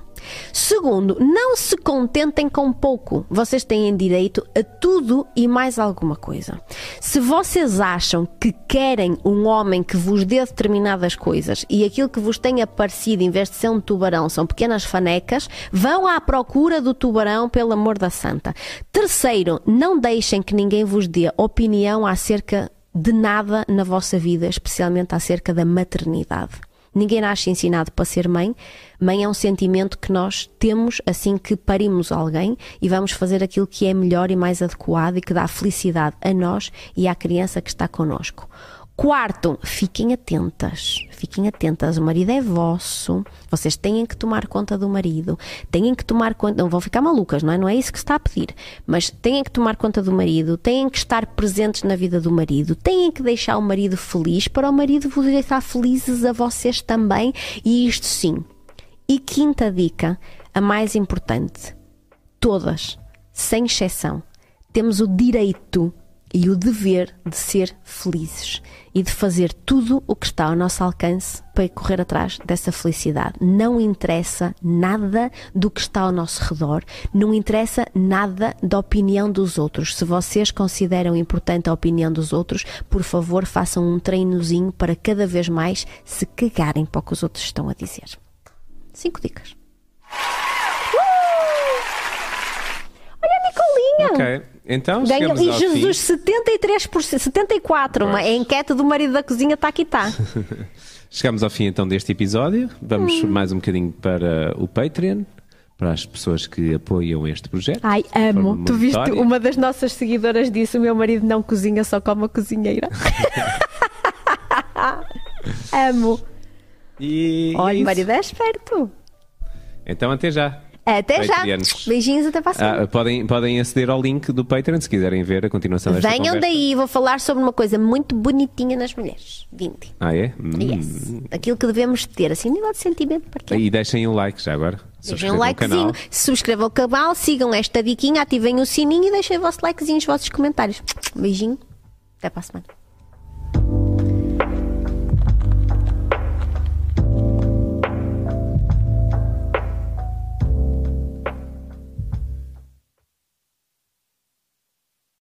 Segundo, não se contentem com pouco. Vocês têm direito a tudo e mais alguma coisa. Se vocês acham que querem um homem que vos dê determinadas coisas e aquilo que vos tenha parecido, em vez de ser um tubarão, são pequenas fanecas, vão à procura do tubarão, pelo amor da santa. Terceiro, não deixem que ninguém vos dê opinião acerca de nada na vossa vida, especialmente acerca da maternidade. Ninguém nasce ensinado para ser mãe. Mãe é um sentimento que nós temos assim que parimos alguém e vamos fazer aquilo que é melhor e mais adequado e que dá felicidade a nós e à criança que está connosco. Quarto, fiquem atentas. Fiquem atentas. O marido é vosso. Vocês têm que tomar conta do marido. Têm que tomar conta. Não vão ficar malucas, não é? Não é isso que se está a pedir. Mas têm que tomar conta do marido. Têm que estar presentes na vida do marido. Têm que deixar o marido feliz para o marido vos deixar felizes a vocês também. E isto sim. E quinta dica, a mais importante. Todas, sem exceção, temos o direito e o dever de ser felizes e de fazer tudo o que está ao nosso alcance para correr atrás dessa felicidade. Não interessa nada do que está ao nosso redor, não interessa nada da opinião dos outros. Se vocês consideram importante a opinião dos outros, por favor, façam um treinozinho para cada vez mais se cagarem para o que os outros estão a dizer. Cinco dicas. Olha a Nicolinha! Ok. Então, chegamos e Jesus, fim. 73%, 74%. Uma enquete do marido da cozinha está aqui, está. Chegamos ao fim então deste episódio. Vamos Hum. mais um bocadinho para o Patreon, para as pessoas que apoiam este projeto. Ai, amo. Tu viste, uma das nossas seguidoras disse: o meu marido não cozinha, só come a cozinheira. amo. E Olha, o marido é esperto. Então até já. Até já. Patreanos. Beijinhos, até para a semana. Ah, podem, podem aceder ao link do Patreon se quiserem ver a continuação desta Venham conversa. daí, vou falar sobre uma coisa muito bonitinha nas mulheres. Vinte. Ah, é? Hum. Yes. Aquilo que devemos ter, assim, nível de sentimento para E deixem um like já agora. Deixem um o likezinho, subscrevam o canal, sigam esta diquinha, ativem o sininho e deixem o vosso likezinho, os vossos comentários. Beijinho, até para a semana.